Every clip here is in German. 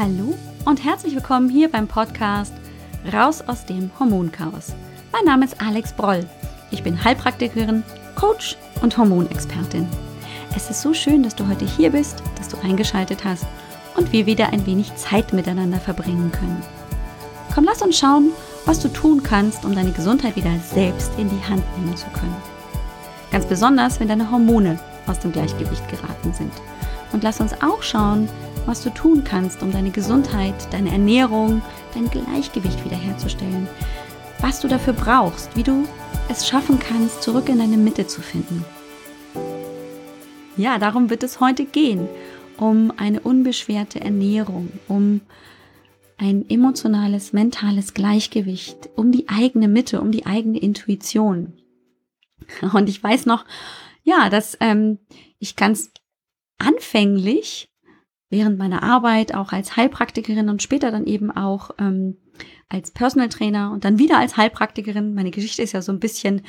Hallo und herzlich willkommen hier beim Podcast Raus aus dem Hormonchaos. Mein Name ist Alex Broll. Ich bin Heilpraktikerin, Coach und Hormonexpertin. Es ist so schön, dass du heute hier bist, dass du eingeschaltet hast und wir wieder ein wenig Zeit miteinander verbringen können. Komm, lass uns schauen, was du tun kannst, um deine Gesundheit wieder selbst in die Hand nehmen zu können. Ganz besonders, wenn deine Hormone aus dem Gleichgewicht geraten sind. Und lass uns auch schauen, was du tun kannst, um deine Gesundheit, deine Ernährung, dein Gleichgewicht wiederherzustellen. Was du dafür brauchst, wie du es schaffen kannst, zurück in deine Mitte zu finden. Ja, darum wird es heute gehen. Um eine unbeschwerte Ernährung, um ein emotionales, mentales Gleichgewicht, um die eigene Mitte, um die eigene Intuition. Und ich weiß noch, ja, dass ähm, ich ganz anfänglich während meiner Arbeit auch als Heilpraktikerin und später dann eben auch ähm, als Personal Trainer und dann wieder als Heilpraktikerin. Meine Geschichte ist ja so ein bisschen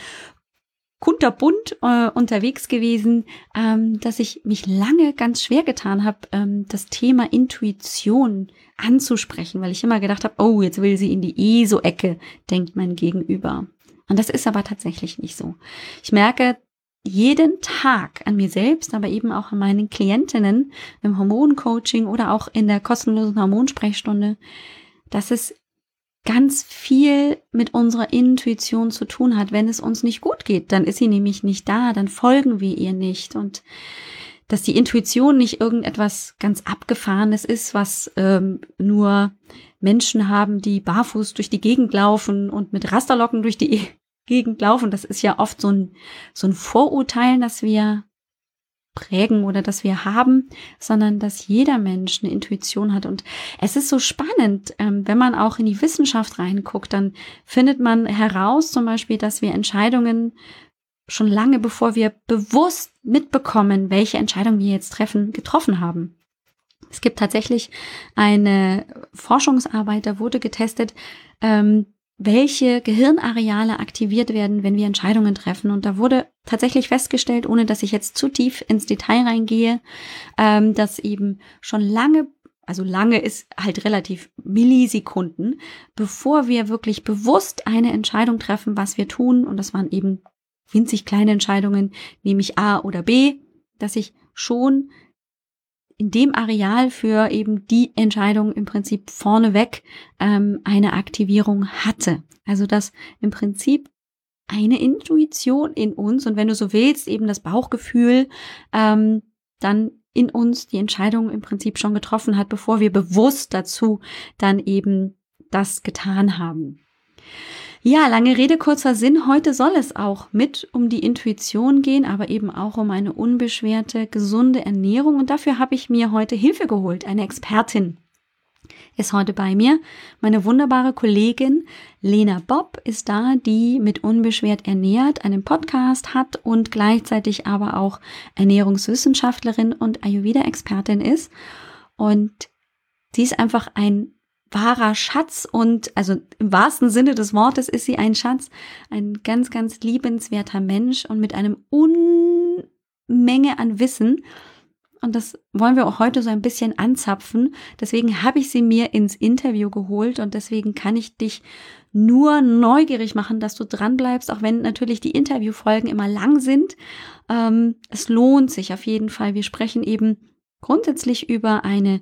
kunterbunt äh, unterwegs gewesen, ähm, dass ich mich lange ganz schwer getan habe, ähm, das Thema Intuition anzusprechen, weil ich immer gedacht habe, oh, jetzt will sie in die ESO-Ecke, denkt mein Gegenüber. Und das ist aber tatsächlich nicht so. Ich merke, jeden Tag an mir selbst, aber eben auch an meinen Klientinnen im Hormoncoaching oder auch in der kostenlosen Hormonsprechstunde, dass es ganz viel mit unserer Intuition zu tun hat. Wenn es uns nicht gut geht, dann ist sie nämlich nicht da, dann folgen wir ihr nicht und dass die Intuition nicht irgendetwas ganz Abgefahrenes ist, was ähm, nur Menschen haben, die barfuß durch die Gegend laufen und mit Rasterlocken durch die Gegend laufen. Das ist ja oft so ein, so ein Vorurteil, das wir prägen oder das wir haben, sondern dass jeder Mensch eine Intuition hat. Und es ist so spannend, ähm, wenn man auch in die Wissenschaft reinguckt, dann findet man heraus zum Beispiel, dass wir Entscheidungen schon lange bevor wir bewusst mitbekommen, welche Entscheidung wir jetzt treffen, getroffen haben. Es gibt tatsächlich eine Forschungsarbeit, da wurde getestet, ähm, welche Gehirnareale aktiviert werden, wenn wir Entscheidungen treffen. Und da wurde tatsächlich festgestellt, ohne dass ich jetzt zu tief ins Detail reingehe, ähm, dass eben schon lange, also lange ist halt relativ Millisekunden, bevor wir wirklich bewusst eine Entscheidung treffen, was wir tun, und das waren eben winzig kleine Entscheidungen, nämlich A oder B, dass ich schon in dem Areal für eben die Entscheidung im Prinzip vorneweg ähm, eine Aktivierung hatte. Also dass im Prinzip eine Intuition in uns und wenn du so willst, eben das Bauchgefühl, ähm, dann in uns die Entscheidung im Prinzip schon getroffen hat, bevor wir bewusst dazu dann eben das getan haben. Ja, lange Rede, kurzer Sinn. Heute soll es auch mit um die Intuition gehen, aber eben auch um eine unbeschwerte, gesunde Ernährung. Und dafür habe ich mir heute Hilfe geholt. Eine Expertin ist heute bei mir. Meine wunderbare Kollegin Lena Bob ist da, die mit Unbeschwert ernährt einen Podcast hat und gleichzeitig aber auch Ernährungswissenschaftlerin und Ayurveda-Expertin ist. Und sie ist einfach ein wahrer Schatz und also im wahrsten Sinne des Wortes ist sie ein Schatz, ein ganz, ganz liebenswerter Mensch und mit einem Unmenge an Wissen. Und das wollen wir auch heute so ein bisschen anzapfen. Deswegen habe ich sie mir ins Interview geholt und deswegen kann ich dich nur neugierig machen, dass du dran bleibst, auch wenn natürlich die Interviewfolgen immer lang sind. Ähm, es lohnt sich auf jeden Fall. Wir sprechen eben grundsätzlich über eine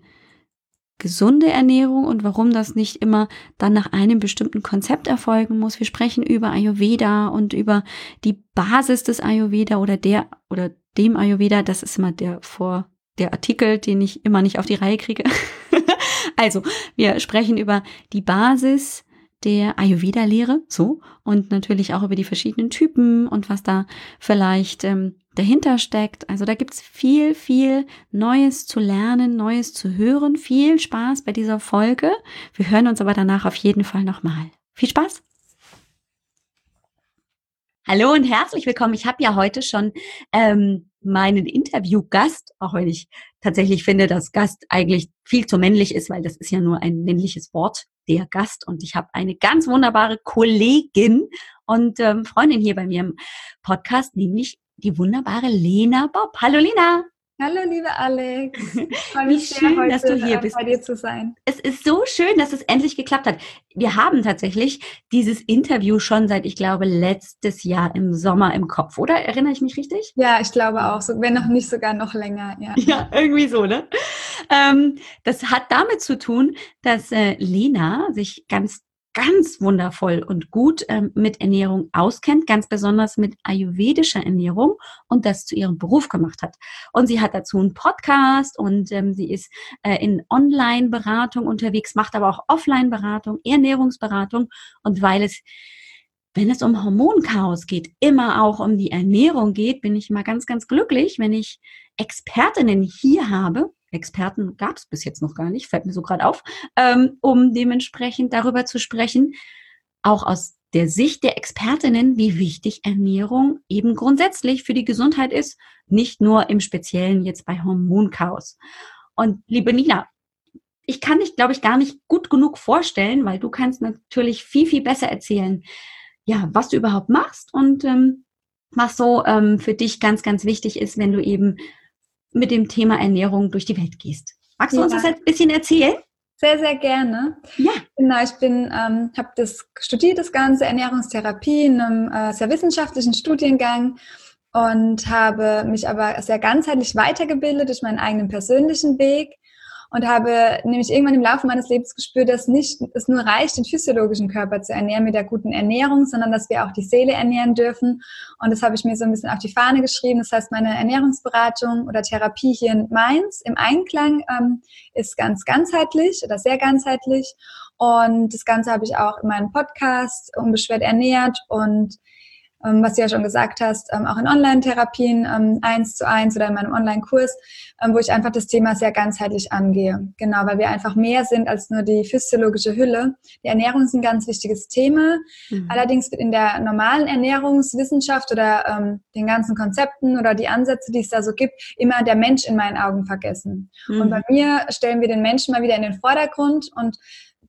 gesunde Ernährung und warum das nicht immer dann nach einem bestimmten Konzept erfolgen muss. Wir sprechen über Ayurveda und über die Basis des Ayurveda oder der oder dem Ayurveda. Das ist immer der vor der Artikel, den ich immer nicht auf die Reihe kriege. also, wir sprechen über die Basis der Ayurveda-Lehre, so, und natürlich auch über die verschiedenen Typen und was da vielleicht ähm, dahinter steckt. Also da gibt's viel, viel Neues zu lernen, Neues zu hören. Viel Spaß bei dieser Folge. Wir hören uns aber danach auf jeden Fall nochmal. Viel Spaß! Hallo und herzlich willkommen. Ich habe ja heute schon ähm, meinen Interviewgast, auch wenn ich tatsächlich finde, dass Gast eigentlich viel zu männlich ist, weil das ist ja nur ein männliches Wort, der Gast. Und ich habe eine ganz wunderbare Kollegin und ähm, Freundin hier bei mir im Podcast, nämlich die wunderbare Lena Bob. Hallo Lena. Hallo, liebe Alex. Wie schön, sehr, dass du hier äh, bist. Bei dir zu sein. Es ist so schön, dass es endlich geklappt hat. Wir haben tatsächlich dieses Interview schon seit, ich glaube, letztes Jahr im Sommer im Kopf, oder? Erinnere ich mich richtig? Ja, ich glaube auch. So, wenn noch nicht sogar noch länger. Ja, ja irgendwie so, ne? Ähm, das hat damit zu tun, dass äh, Lena sich ganz ganz wundervoll und gut ähm, mit Ernährung auskennt, ganz besonders mit ayurvedischer Ernährung und das zu ihrem Beruf gemacht hat. Und sie hat dazu einen Podcast und ähm, sie ist äh, in Online-Beratung unterwegs, macht aber auch Offline-Beratung, Ernährungsberatung und weil es wenn es um Hormonchaos geht, immer auch um die Ernährung geht, bin ich immer ganz, ganz glücklich, wenn ich Expertinnen hier habe, Experten gab es bis jetzt noch gar nicht, fällt mir so gerade auf, ähm, um dementsprechend darüber zu sprechen, auch aus der Sicht der Expertinnen, wie wichtig Ernährung eben grundsätzlich für die Gesundheit ist, nicht nur im Speziellen jetzt bei Hormonchaos. Und liebe Nina, ich kann dich, glaube ich, gar nicht gut genug vorstellen, weil du kannst natürlich viel, viel besser erzählen, ja, was du überhaupt machst und ähm, was so ähm, für dich ganz, ganz wichtig ist, wenn du eben mit dem Thema Ernährung durch die Welt gehst. Magst du ja. uns das ein bisschen erzählen? Sehr, sehr gerne. Ja. Genau, ich bin, ähm, habe das studiert, das Ganze, Ernährungstherapie in einem äh, sehr wissenschaftlichen Studiengang und habe mich aber sehr ganzheitlich weitergebildet durch meinen eigenen persönlichen Weg und habe nämlich irgendwann im Laufe meines Lebens gespürt, dass nicht es nur reicht, den physiologischen Körper zu ernähren mit der guten Ernährung, sondern dass wir auch die Seele ernähren dürfen. Und das habe ich mir so ein bisschen auf die Fahne geschrieben. Das heißt, meine Ernährungsberatung oder Therapie hier in Mainz im Einklang ähm, ist ganz ganzheitlich oder sehr ganzheitlich. Und das Ganze habe ich auch in meinem Podcast unbeschwert ernährt und ähm, was du ja schon gesagt hast, ähm, auch in Online-Therapien ähm, eins zu eins oder in meinem Online-Kurs, wo ich einfach das Thema sehr ganzheitlich angehe. Genau, weil wir einfach mehr sind als nur die physiologische Hülle. Die Ernährung ist ein ganz wichtiges Thema. Mhm. Allerdings wird in der normalen Ernährungswissenschaft oder ähm, den ganzen Konzepten oder die Ansätze, die es da so gibt, immer der Mensch in meinen Augen vergessen. Mhm. Und bei mir stellen wir den Menschen mal wieder in den Vordergrund und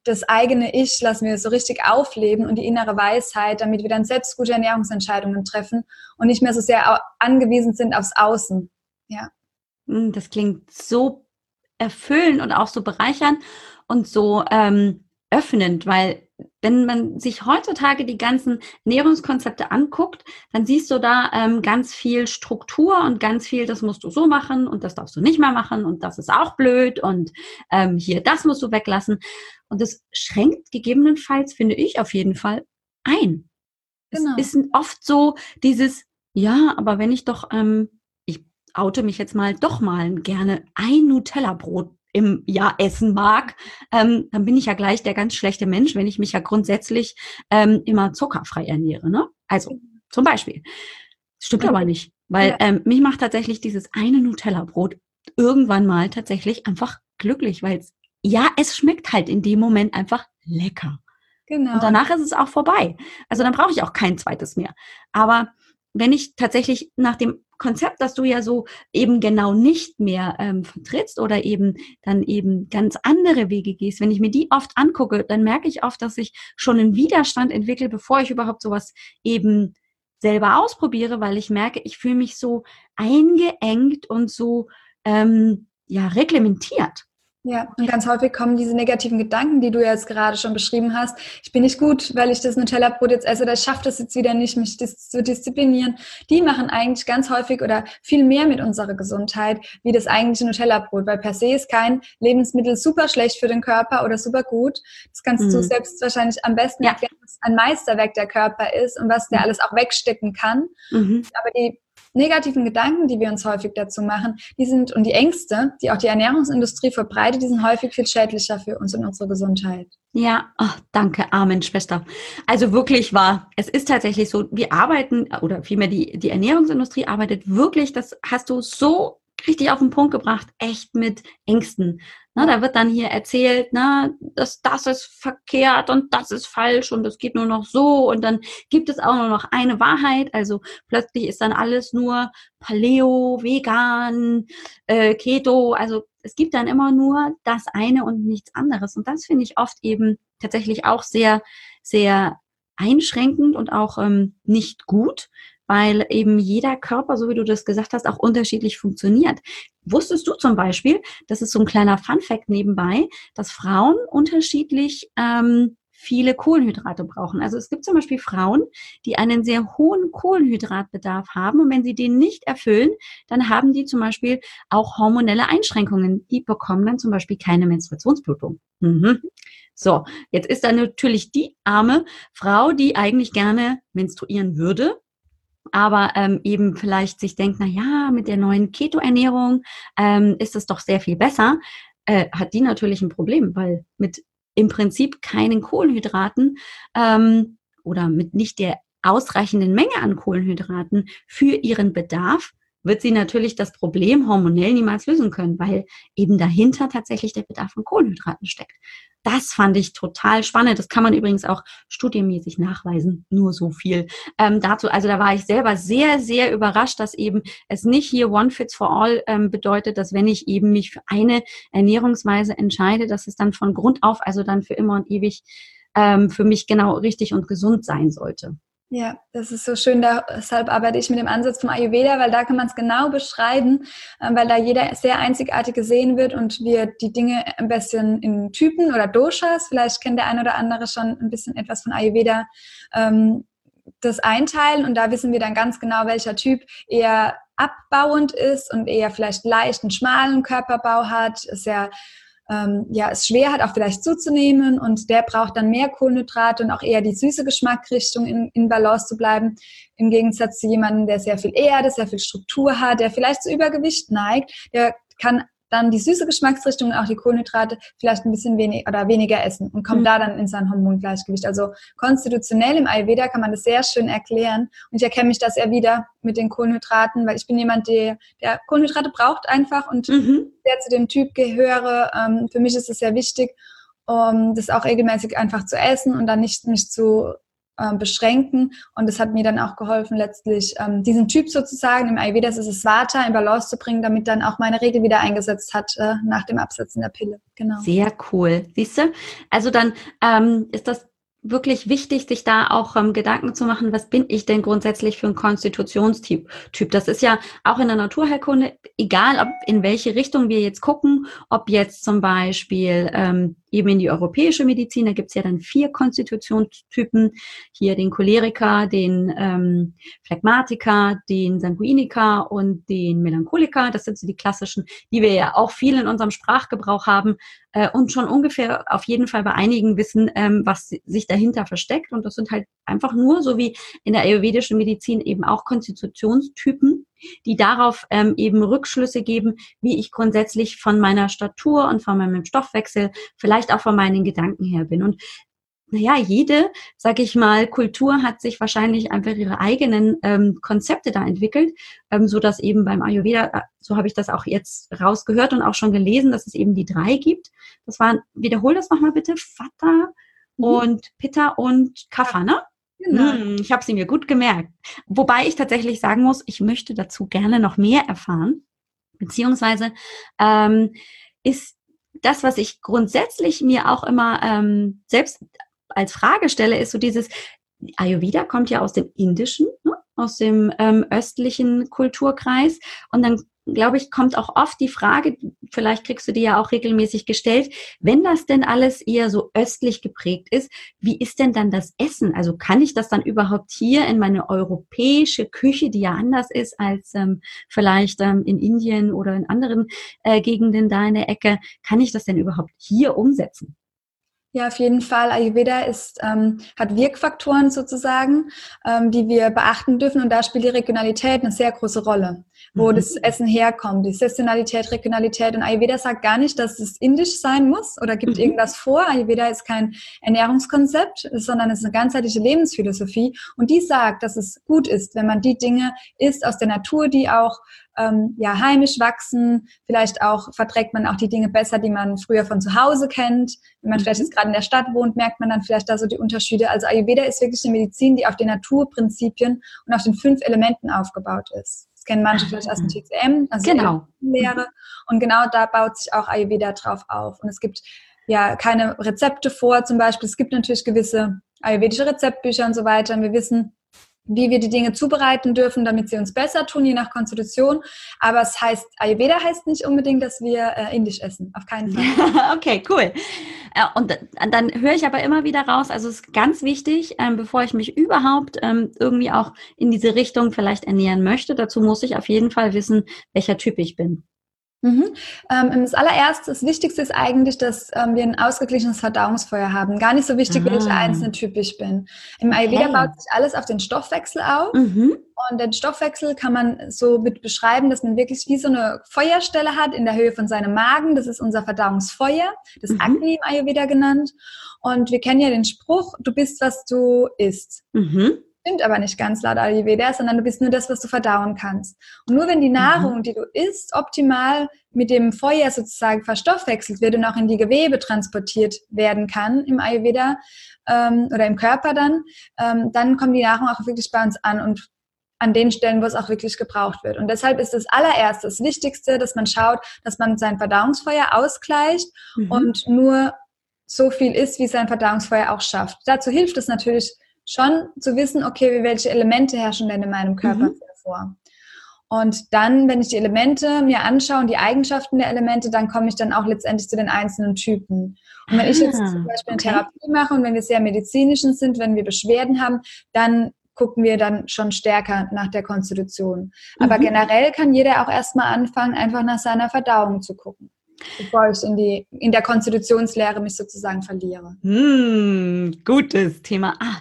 das eigene Ich lassen wir so richtig aufleben und die innere Weisheit, damit wir dann selbst gute Ernährungsentscheidungen treffen und nicht mehr so sehr angewiesen sind aufs Außen. Ja. Hm, das klingt so erfüllend und auch so bereichernd und so ähm, öffnend, weil wenn man sich heutzutage die ganzen Ernährungskonzepte anguckt, dann siehst du da ähm, ganz viel Struktur und ganz viel, das musst du so machen und das darfst du nicht mehr machen und das ist auch blöd und ähm, hier, das musst du weglassen. Und das schränkt gegebenenfalls, finde ich auf jeden Fall, ein. Genau. Es ist oft so dieses, ja, aber wenn ich doch, ähm, ich oute mich jetzt mal, doch mal gerne ein Nutella-Brot im Jahr essen mag, ähm, dann bin ich ja gleich der ganz schlechte Mensch, wenn ich mich ja grundsätzlich ähm, immer zuckerfrei ernähre. Ne? Also zum Beispiel. Stimmt aber nicht, weil ähm, mich macht tatsächlich dieses eine Nutella-Brot irgendwann mal tatsächlich einfach glücklich, weil es ja, es schmeckt halt in dem Moment einfach lecker. Genau. Und danach ist es auch vorbei. Also dann brauche ich auch kein zweites mehr. Aber wenn ich tatsächlich nach dem Konzept, das du ja so eben genau nicht mehr ähm, vertrittst oder eben dann eben ganz andere Wege gehst, wenn ich mir die oft angucke, dann merke ich oft, dass ich schon einen Widerstand entwickle, bevor ich überhaupt sowas eben selber ausprobiere, weil ich merke, ich fühle mich so eingeengt und so ähm, ja reglementiert. Ja, und ganz häufig kommen diese negativen Gedanken, die du jetzt gerade schon beschrieben hast. Ich bin nicht gut, weil ich das Nutella-Brot jetzt esse oder ich schaffe das jetzt wieder nicht, mich dis zu disziplinieren. Die machen eigentlich ganz häufig oder viel mehr mit unserer Gesundheit wie das eigentliche Nutella-Brot, weil per se ist kein Lebensmittel super schlecht für den Körper oder super gut. Das kannst mhm. du selbst wahrscheinlich am besten ja. erklären, was ein Meisterwerk der Körper ist und was der mhm. alles auch wegstecken kann. Mhm. Aber die negativen Gedanken, die wir uns häufig dazu machen, die sind und die Ängste, die auch die Ernährungsindustrie verbreitet, die sind häufig viel schädlicher für uns und unsere Gesundheit. Ja, oh, danke, Amen, Schwester. Also wirklich wahr. Es ist tatsächlich so, wir arbeiten, oder vielmehr die, die Ernährungsindustrie arbeitet wirklich, das hast du so richtig auf den Punkt gebracht, echt mit Ängsten. Na, da wird dann hier erzählt, na, dass das ist verkehrt und das ist falsch und es geht nur noch so und dann gibt es auch nur noch eine Wahrheit. Also plötzlich ist dann alles nur Paleo, Vegan, äh, Keto. Also es gibt dann immer nur das eine und nichts anderes. Und das finde ich oft eben tatsächlich auch sehr, sehr einschränkend und auch ähm, nicht gut, weil eben jeder Körper, so wie du das gesagt hast, auch unterschiedlich funktioniert. wusstest du zum Beispiel, das ist so ein kleiner Fun-Fact nebenbei, dass Frauen unterschiedlich ähm, viele Kohlenhydrate brauchen. Also es gibt zum Beispiel Frauen, die einen sehr hohen Kohlenhydratbedarf haben und wenn sie den nicht erfüllen, dann haben die zum Beispiel auch hormonelle Einschränkungen. Die bekommen dann zum Beispiel keine Menstruationsblutung. Mhm. So, jetzt ist da natürlich die arme Frau, die eigentlich gerne menstruieren würde, aber ähm, eben vielleicht sich denkt, na ja, mit der neuen Keto-Ernährung ähm, ist es doch sehr viel besser, äh, hat die natürlich ein Problem, weil mit im Prinzip keinen Kohlenhydraten ähm, oder mit nicht der ausreichenden Menge an Kohlenhydraten für ihren Bedarf wird sie natürlich das Problem hormonell niemals lösen können, weil eben dahinter tatsächlich der Bedarf an Kohlenhydraten steckt. Das fand ich total spannend. Das kann man übrigens auch studienmäßig nachweisen. Nur so viel ähm, dazu. Also da war ich selber sehr, sehr überrascht, dass eben es nicht hier One Fits for All ähm, bedeutet, dass wenn ich eben mich für eine Ernährungsweise entscheide, dass es dann von Grund auf, also dann für immer und ewig ähm, für mich genau richtig und gesund sein sollte. Ja, das ist so schön. Deshalb arbeite ich mit dem Ansatz vom Ayurveda, weil da kann man es genau beschreiben, ähm, weil da jeder sehr einzigartig gesehen wird und wir die Dinge ein bisschen in Typen oder Doshas, vielleicht kennt der eine oder andere schon ein bisschen etwas von Ayurveda, ähm, das einteilen und da wissen wir dann ganz genau, welcher Typ eher abbauend ist und eher vielleicht leicht einen schmalen Körperbau hat, sehr ähm, ja, es schwer hat, auch vielleicht zuzunehmen und der braucht dann mehr Kohlenhydrate und auch eher die süße Geschmackrichtung in, in Balance zu bleiben. Im Gegensatz zu jemandem, der sehr viel Erde, sehr viel Struktur hat, der vielleicht zu Übergewicht neigt, der kann dann die süße Geschmacksrichtung und auch die Kohlenhydrate vielleicht ein bisschen wenig oder weniger essen und kommt mhm. da dann in sein Hormongleichgewicht. Also konstitutionell im Ayurveda kann man das sehr schön erklären und ich erkenne mich das ja wieder mit den Kohlenhydraten, weil ich bin jemand, der, der Kohlenhydrate braucht einfach und mhm. der zu dem Typ gehöre. Ähm, für mich ist es sehr wichtig, um das auch regelmäßig einfach zu essen und dann nicht mich zu ähm, beschränken. Und es hat mir dann auch geholfen, letztlich ähm, diesen Typ sozusagen, im Ayurveda ist es Vata, in Balance zu bringen, damit dann auch meine Regel wieder eingesetzt hat äh, nach dem Absetzen der Pille. Genau. Sehr cool. Siehst du? Also dann ähm, ist das wirklich wichtig, sich da auch ähm, Gedanken zu machen, was bin ich denn grundsätzlich für ein Konstitutionstyp? Typ. Das ist ja auch in der Naturheilkunde, egal ob in welche Richtung wir jetzt gucken, ob jetzt zum Beispiel ähm, eben in die europäische Medizin. Da gibt's ja dann vier Konstitutionstypen. Hier den Choleriker, den ähm, Phlegmatiker, den Sanguiniker und den Melancholiker. Das sind so die klassischen, die wir ja auch viel in unserem Sprachgebrauch haben äh, und schon ungefähr auf jeden Fall bei einigen wissen, ähm, was sich dahinter versteckt. Und das sind halt einfach nur, so wie in der ayurvedischen Medizin eben auch Konstitutionstypen die darauf ähm, eben Rückschlüsse geben, wie ich grundsätzlich von meiner Statur und von meinem Stoffwechsel, vielleicht auch von meinen Gedanken her bin. Und naja, jede, sag ich mal, Kultur hat sich wahrscheinlich einfach ihre eigenen ähm, Konzepte da entwickelt, ähm, so dass eben beim Ayurveda, äh, so habe ich das auch jetzt rausgehört und auch schon gelesen, dass es eben die drei gibt. Das waren, wiederhol das nochmal bitte, Vata mhm. und Pitta und Kapha, ne? Genau. Hm, ich habe sie mir gut gemerkt. Wobei ich tatsächlich sagen muss, ich möchte dazu gerne noch mehr erfahren. Beziehungsweise ähm, ist das, was ich grundsätzlich mir auch immer ähm, selbst als Frage stelle, ist so dieses, Ayurveda kommt ja aus dem Indischen, ne? aus dem ähm, östlichen Kulturkreis. Und dann glaube ich, kommt auch oft die Frage, vielleicht kriegst du die ja auch regelmäßig gestellt, wenn das denn alles eher so östlich geprägt ist, wie ist denn dann das Essen? Also kann ich das dann überhaupt hier in meine europäische Küche, die ja anders ist als ähm, vielleicht ähm, in Indien oder in anderen äh, Gegenden da in der Ecke, kann ich das denn überhaupt hier umsetzen? Ja, auf jeden Fall. Ayurveda ist, ähm, hat Wirkfaktoren sozusagen, ähm, die wir beachten dürfen. Und da spielt die Regionalität eine sehr große Rolle, wo mhm. das Essen herkommt, die Saisonalität, Regionalität. Und Ayurveda sagt gar nicht, dass es indisch sein muss oder gibt mhm. irgendwas vor. Ayurveda ist kein Ernährungskonzept, sondern es ist eine ganzheitliche Lebensphilosophie. Und die sagt, dass es gut ist, wenn man die Dinge isst aus der Natur, die auch ähm, ja, heimisch wachsen. Vielleicht auch verträgt man auch die Dinge besser, die man früher von zu Hause kennt. Wenn man mhm. vielleicht jetzt gerade in der Stadt wohnt, merkt man dann vielleicht da so die Unterschiede. Also Ayurveda ist wirklich eine Medizin, die auf den Naturprinzipien und auf den fünf Elementen aufgebaut ist. Das kennen manche vielleicht aus dem TCM, also genau. Lehre. Und genau da baut sich auch Ayurveda drauf auf. Und es gibt ja keine Rezepte vor, zum Beispiel. Es gibt natürlich gewisse ayurvedische Rezeptbücher und so weiter. Und wir wissen, wie wir die Dinge zubereiten dürfen, damit sie uns besser tun, je nach Konstitution. Aber es heißt, Ayurveda heißt nicht unbedingt, dass wir äh, indisch essen. Auf keinen Fall. okay, cool. Äh, und dann höre ich aber immer wieder raus, also es ist ganz wichtig, ähm, bevor ich mich überhaupt ähm, irgendwie auch in diese Richtung vielleicht ernähren möchte, dazu muss ich auf jeden Fall wissen, welcher Typ ich bin. Mhm. Ähm, das allererste, das Wichtigste ist eigentlich, dass ähm, wir ein ausgeglichenes Verdauungsfeuer haben. Gar nicht so wichtig, ah. welcher einzelne Typ ich bin. Im Ayurveda okay. baut sich alles auf den Stoffwechsel auf. Mhm. Und den Stoffwechsel kann man so mit beschreiben, dass man wirklich wie so eine Feuerstelle hat in der Höhe von seinem Magen. Das ist unser Verdauungsfeuer, das mhm. Agni im Ayurveda genannt. Und wir kennen ja den Spruch, du bist, was du isst. Mhm. Stimmt aber nicht ganz laut Ayurveda, sondern du bist nur das, was du verdauen kannst. Und nur wenn die mhm. Nahrung, die du isst, optimal mit dem Feuer sozusagen verstoffwechselt wird und auch in die Gewebe transportiert werden kann im Ayurveda ähm, oder im Körper dann, ähm, dann kommt die Nahrung auch wirklich bei uns an und an den Stellen, wo es auch wirklich gebraucht wird. Und deshalb ist das allererste, das Wichtigste, dass man schaut, dass man sein Verdauungsfeuer ausgleicht mhm. und nur so viel isst, wie sein Verdauungsfeuer auch schafft. Dazu hilft es natürlich, schon zu wissen, okay, welche Elemente herrschen denn in meinem Körper mhm. vor. Und dann, wenn ich die Elemente mir anschaue und die Eigenschaften der Elemente, dann komme ich dann auch letztendlich zu den einzelnen Typen. Und wenn ah, ich jetzt ah, zum Beispiel eine Therapie mache und wenn wir sehr medizinischen sind, wenn wir Beschwerden haben, dann gucken wir dann schon stärker nach der Konstitution. Aber mhm. generell kann jeder auch erstmal anfangen, einfach nach seiner Verdauung zu gucken bevor ich in, die, in der Konstitutionslehre mich sozusagen verliere. Hm, gutes Thema. Ah,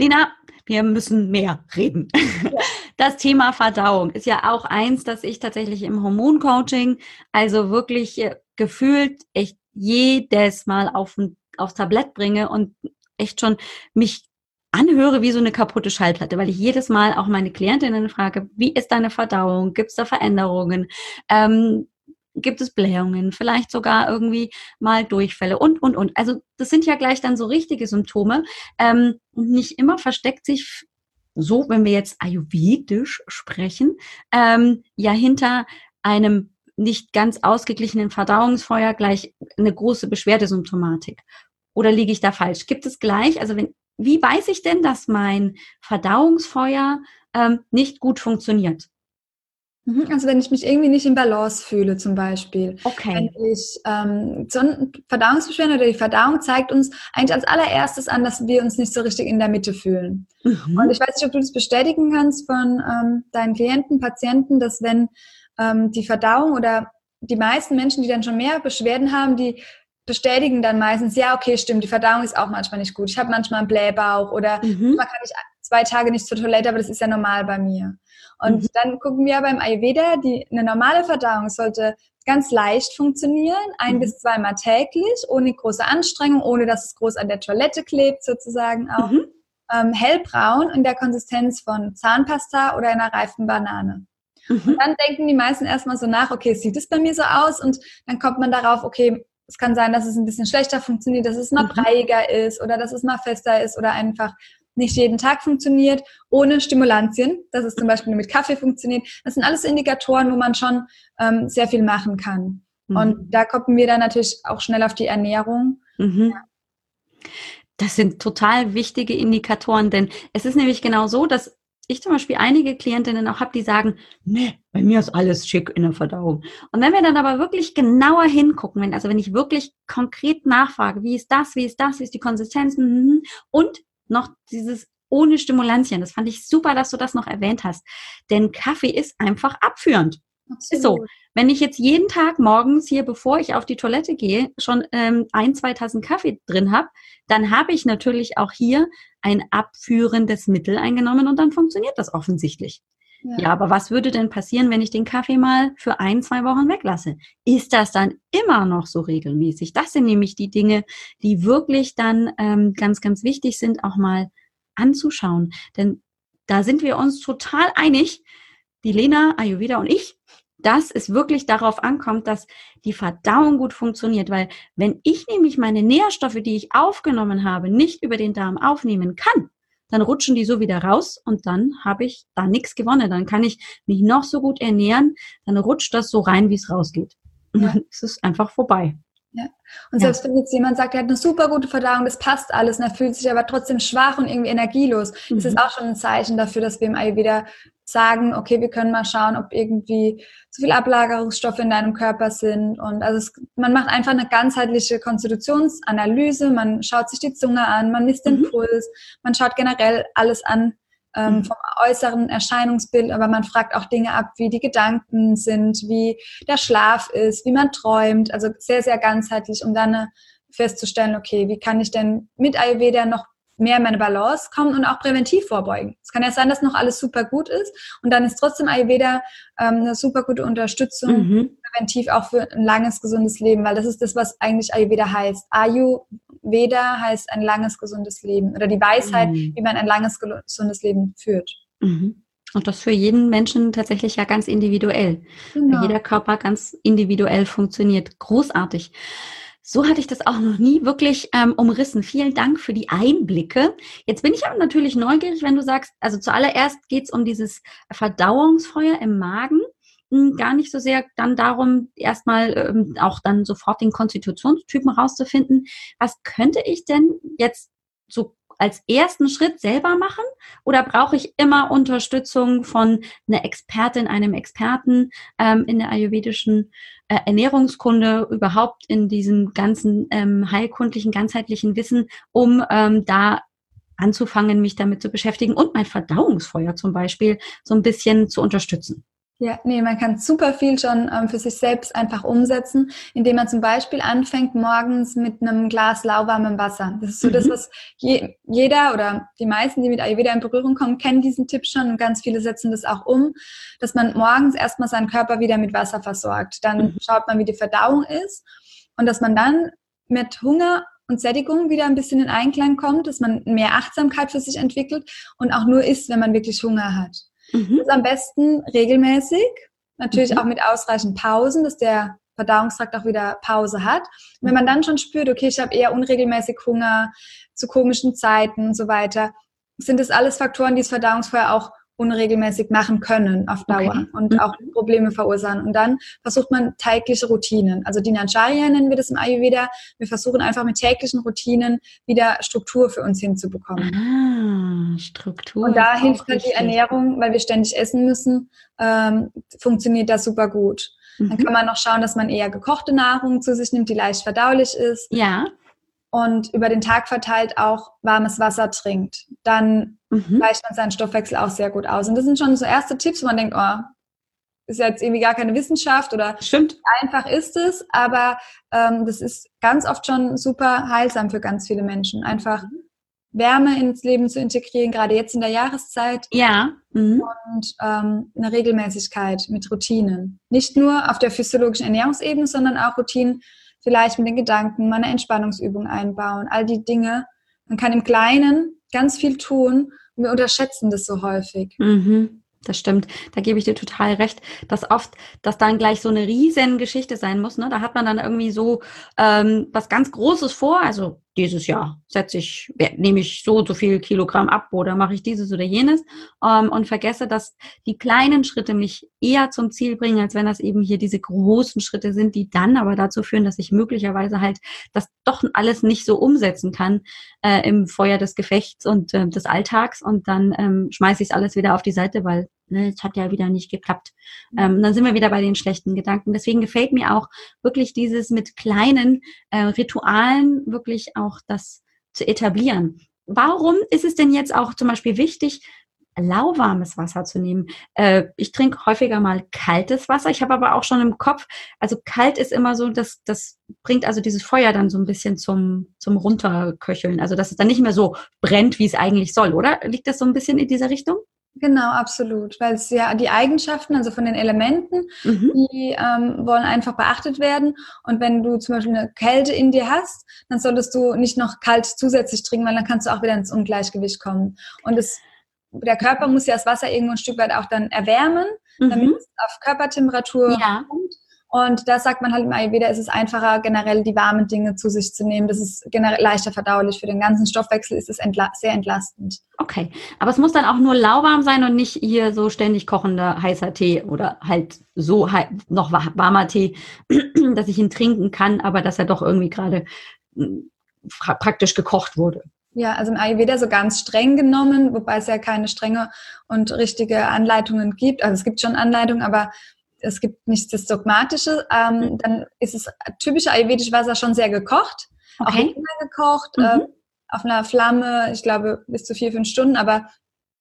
Lena, wir müssen mehr reden. Das Thema Verdauung ist ja auch eins, das ich tatsächlich im Hormoncoaching, also wirklich äh, gefühlt echt jedes Mal auf, aufs Tablett bringe und echt schon mich anhöre wie so eine kaputte Schallplatte, weil ich jedes Mal auch meine Klientinnen frage, wie ist deine Verdauung? Gibt es da Veränderungen? Ähm, gibt es Blähungen, vielleicht sogar irgendwie mal Durchfälle und, und, und. Also das sind ja gleich dann so richtige Symptome. Ähm, nicht immer versteckt sich so, wenn wir jetzt ayurvedisch sprechen, ähm, ja hinter einem nicht ganz ausgeglichenen Verdauungsfeuer gleich eine große Beschwerdesymptomatik. Oder liege ich da falsch? Gibt es gleich, also wenn, wie weiß ich denn, dass mein Verdauungsfeuer ähm, nicht gut funktioniert? Mhm, also wenn ich mich irgendwie nicht in Balance fühle zum Beispiel. Okay. Wenn ich ähm, Verdauungsbeschwerden oder die Verdauung zeigt uns eigentlich als allererstes an, dass wir uns nicht so richtig in der Mitte fühlen. Mhm. Und ich weiß nicht, ob du das bestätigen kannst von ähm, deinen Klienten, Patienten, dass wenn ähm, die Verdauung oder die meisten Menschen, die dann schon mehr Beschwerden haben, die bestätigen dann meistens, ja, okay, stimmt, die Verdauung ist auch manchmal nicht gut. Ich habe manchmal einen Blähbauch oder mhm. man kann nicht zwei Tage nicht zur Toilette, aber das ist ja normal bei mir. Und mhm. dann gucken wir beim Ayurveda, die, eine normale Verdauung sollte ganz leicht funktionieren, ein mhm. bis zweimal täglich, ohne große Anstrengung, ohne dass es groß an der Toilette klebt, sozusagen auch. Mhm. Ähm, hellbraun in der Konsistenz von Zahnpasta oder einer reifen Banane. Mhm. Und dann denken die meisten erstmal so nach, okay, sieht es bei mir so aus? Und dann kommt man darauf, okay, es kann sein, dass es ein bisschen schlechter funktioniert, dass es mal mhm. breiiger ist oder dass es mal fester ist oder einfach nicht jeden Tag funktioniert, ohne Stimulantien, dass es zum Beispiel mit Kaffee funktioniert. Das sind alles Indikatoren, wo man schon ähm, sehr viel machen kann. Mhm. Und da kommen wir dann natürlich auch schnell auf die Ernährung. Mhm. Das sind total wichtige Indikatoren, denn es ist nämlich genau so, dass ich zum Beispiel einige Klientinnen auch habe, die sagen, nee, bei mir ist alles schick in der Verdauung. Und wenn wir dann aber wirklich genauer hingucken, wenn, also wenn ich wirklich konkret nachfrage, wie ist das, wie ist das, wie ist die Konsistenz mhm, und noch dieses ohne Stimulantien. Das fand ich super, dass du das noch erwähnt hast. Denn Kaffee ist einfach abführend. Absolut. Ist so. Wenn ich jetzt jeden Tag morgens hier, bevor ich auf die Toilette gehe, schon ähm, ein, zwei Tassen Kaffee drin habe, dann habe ich natürlich auch hier ein abführendes Mittel eingenommen und dann funktioniert das offensichtlich. Ja. ja. aber was würde denn passieren, wenn ich den Kaffee mal für ein, zwei Wochen weglasse? Ist das dann immer noch so regelmäßig? Das sind nämlich die Dinge, die wirklich dann ähm, ganz, ganz wichtig sind, auch mal anzuschauen. Denn da sind wir uns total einig, die Lena, Ayurveda und ich, dass es wirklich darauf ankommt, dass die Verdauung gut funktioniert. Weil wenn ich nämlich meine Nährstoffe, die ich aufgenommen habe, nicht über den Darm aufnehmen kann, dann rutschen die so wieder raus und dann habe ich da nichts gewonnen. Dann kann ich mich noch so gut ernähren, dann rutscht das so rein, wie es rausgeht. Und dann ist es einfach vorbei. Ja. Und selbst wenn jetzt jemand sagt, er hat eine super gute Verdauung, das passt alles, und er fühlt sich aber trotzdem schwach und irgendwie energielos, mhm. das ist auch schon ein Zeichen dafür, dass wir im Ayurveda sagen, okay, wir können mal schauen, ob irgendwie zu viel Ablagerungsstoffe in deinem Körper sind. Und also es, man macht einfach eine ganzheitliche Konstitutionsanalyse, man schaut sich die Zunge an, man misst den mhm. Puls, man schaut generell alles an ähm, mhm. vom äußeren Erscheinungsbild, aber man fragt auch Dinge ab, wie die Gedanken sind, wie der Schlaf ist, wie man träumt. Also sehr, sehr ganzheitlich, um dann festzustellen, okay, wie kann ich denn mit Ayurveda noch mehr in meine Balance kommen und auch präventiv vorbeugen. Es kann ja sein, dass noch alles super gut ist und dann ist trotzdem Ayurveda ähm, eine super gute Unterstützung, mhm. präventiv auch für ein langes, gesundes Leben, weil das ist das, was eigentlich Ayurveda heißt. Ayurveda heißt ein langes, gesundes Leben oder die Weisheit, mhm. wie man ein langes, gesundes Leben führt. Mhm. Und das für jeden Menschen tatsächlich ja ganz individuell. Genau. Weil jeder Körper ganz individuell funktioniert. Großartig. So hatte ich das auch noch nie wirklich ähm, umrissen. Vielen Dank für die Einblicke. Jetzt bin ich aber natürlich neugierig, wenn du sagst, also zuallererst geht es um dieses Verdauungsfeuer im Magen. Hm, gar nicht so sehr dann darum, erstmal ähm, auch dann sofort den Konstitutionstypen rauszufinden. Was könnte ich denn jetzt so als ersten Schritt selber machen oder brauche ich immer Unterstützung von einer Expertin, einem Experten ähm, in der ayurvedischen äh, Ernährungskunde, überhaupt in diesem ganzen ähm, heilkundlichen, ganzheitlichen Wissen, um ähm, da anzufangen, mich damit zu beschäftigen und mein Verdauungsfeuer zum Beispiel so ein bisschen zu unterstützen? Ja, nee, man kann super viel schon ähm, für sich selbst einfach umsetzen, indem man zum Beispiel anfängt morgens mit einem Glas lauwarmem Wasser. Das ist so mhm. das, was je, jeder oder die meisten, die mit Ayurveda in Berührung kommen, kennen diesen Tipp schon und ganz viele setzen das auch um, dass man morgens erstmal seinen Körper wieder mit Wasser versorgt. Dann mhm. schaut man, wie die Verdauung ist und dass man dann mit Hunger und Sättigung wieder ein bisschen in Einklang kommt, dass man mehr Achtsamkeit für sich entwickelt und auch nur isst, wenn man wirklich Hunger hat. Mhm. Das am besten regelmäßig, natürlich mhm. auch mit ausreichend Pausen, dass der Verdauungstrakt auch wieder Pause hat. Und wenn man dann schon spürt, okay, ich habe eher unregelmäßig Hunger zu komischen Zeiten und so weiter, sind das alles Faktoren, die das Verdauungsfeuer auch unregelmäßig machen können auf Dauer okay. und mhm. auch Probleme verursachen. Und dann versucht man tägliche Routinen. Also Dinacharya nennen wir das im Ayurveda. Wir versuchen einfach mit täglichen Routinen wieder Struktur für uns hinzubekommen. Ah, Struktur. Und da hilft halt die Ernährung, weil wir ständig essen müssen, ähm, funktioniert das super gut. Mhm. Dann kann man noch schauen, dass man eher gekochte Nahrung zu sich nimmt, die leicht verdaulich ist. Ja und über den Tag verteilt auch warmes Wasser trinkt, dann mhm. gleicht man seinen Stoffwechsel auch sehr gut aus. Und das sind schon so erste Tipps, wo man denkt, oh, ist jetzt irgendwie gar keine Wissenschaft oder Stimmt. einfach ist es, aber ähm, das ist ganz oft schon super heilsam für ganz viele Menschen. Einfach. Wärme ins Leben zu integrieren, gerade jetzt in der Jahreszeit. Ja. Mhm. Und ähm, eine Regelmäßigkeit mit Routinen. Nicht nur auf der physiologischen Ernährungsebene, sondern auch Routinen vielleicht mit den Gedanken mal eine Entspannungsübung einbauen, all die Dinge. Man kann im Kleinen ganz viel tun und wir unterschätzen das so häufig. Mhm. Das stimmt, da gebe ich dir total recht, dass oft dass dann gleich so eine riesen Geschichte sein muss. Ne? Da hat man dann irgendwie so ähm, was ganz Großes vor, also dieses Jahr setze ich, nehme ich so und so viel Kilogramm ab oder mache ich dieses oder jenes ähm, und vergesse, dass die kleinen Schritte mich eher zum Ziel bringen, als wenn das eben hier diese großen Schritte sind, die dann aber dazu führen, dass ich möglicherweise halt das doch alles nicht so umsetzen kann äh, im Feuer des Gefechts und äh, des Alltags. Und dann ähm, schmeiße ich es alles wieder auf die Seite, weil ne, es hat ja wieder nicht geklappt. Ähm, dann sind wir wieder bei den schlechten Gedanken. Deswegen gefällt mir auch wirklich dieses mit kleinen äh, Ritualen wirklich auch das zu etablieren. Warum ist es denn jetzt auch zum Beispiel wichtig, lauwarmes Wasser zu nehmen. Äh, ich trinke häufiger mal kaltes Wasser. Ich habe aber auch schon im Kopf, also kalt ist immer so, dass das bringt also dieses Feuer dann so ein bisschen zum, zum Runterköcheln. Also dass es dann nicht mehr so brennt, wie es eigentlich soll, oder? Liegt das so ein bisschen in dieser Richtung? Genau, absolut. Weil es ja die Eigenschaften, also von den Elementen, mhm. die ähm, wollen einfach beachtet werden. Und wenn du zum Beispiel eine Kälte in dir hast, dann solltest du nicht noch kalt zusätzlich trinken, weil dann kannst du auch wieder ins Ungleichgewicht kommen. Und es, der Körper muss ja das Wasser irgendwo ein Stück weit auch dann erwärmen, mhm. damit es auf Körpertemperatur ja. kommt. Und da sagt man halt im Ayurveda, ist es einfacher, generell die warmen Dinge zu sich zu nehmen. Das ist generell leichter verdaulich. Für den ganzen Stoffwechsel ist es entla sehr entlastend. Okay, aber es muss dann auch nur lauwarm sein und nicht hier so ständig kochender heißer Tee oder halt so noch warmer Tee, dass ich ihn trinken kann, aber dass er doch irgendwie gerade hm, praktisch gekocht wurde. Ja, also im Ayurveda so ganz streng genommen, wobei es ja keine strenge und richtige Anleitungen gibt. Also es gibt schon Anleitungen, aber es gibt nichts das Dogmatische, ähm, mhm. dann ist es typische ayurvedische Wasser schon sehr gekocht, okay. auch immer gekocht, mhm. äh, auf einer Flamme, ich glaube bis zu vier, fünf Stunden, aber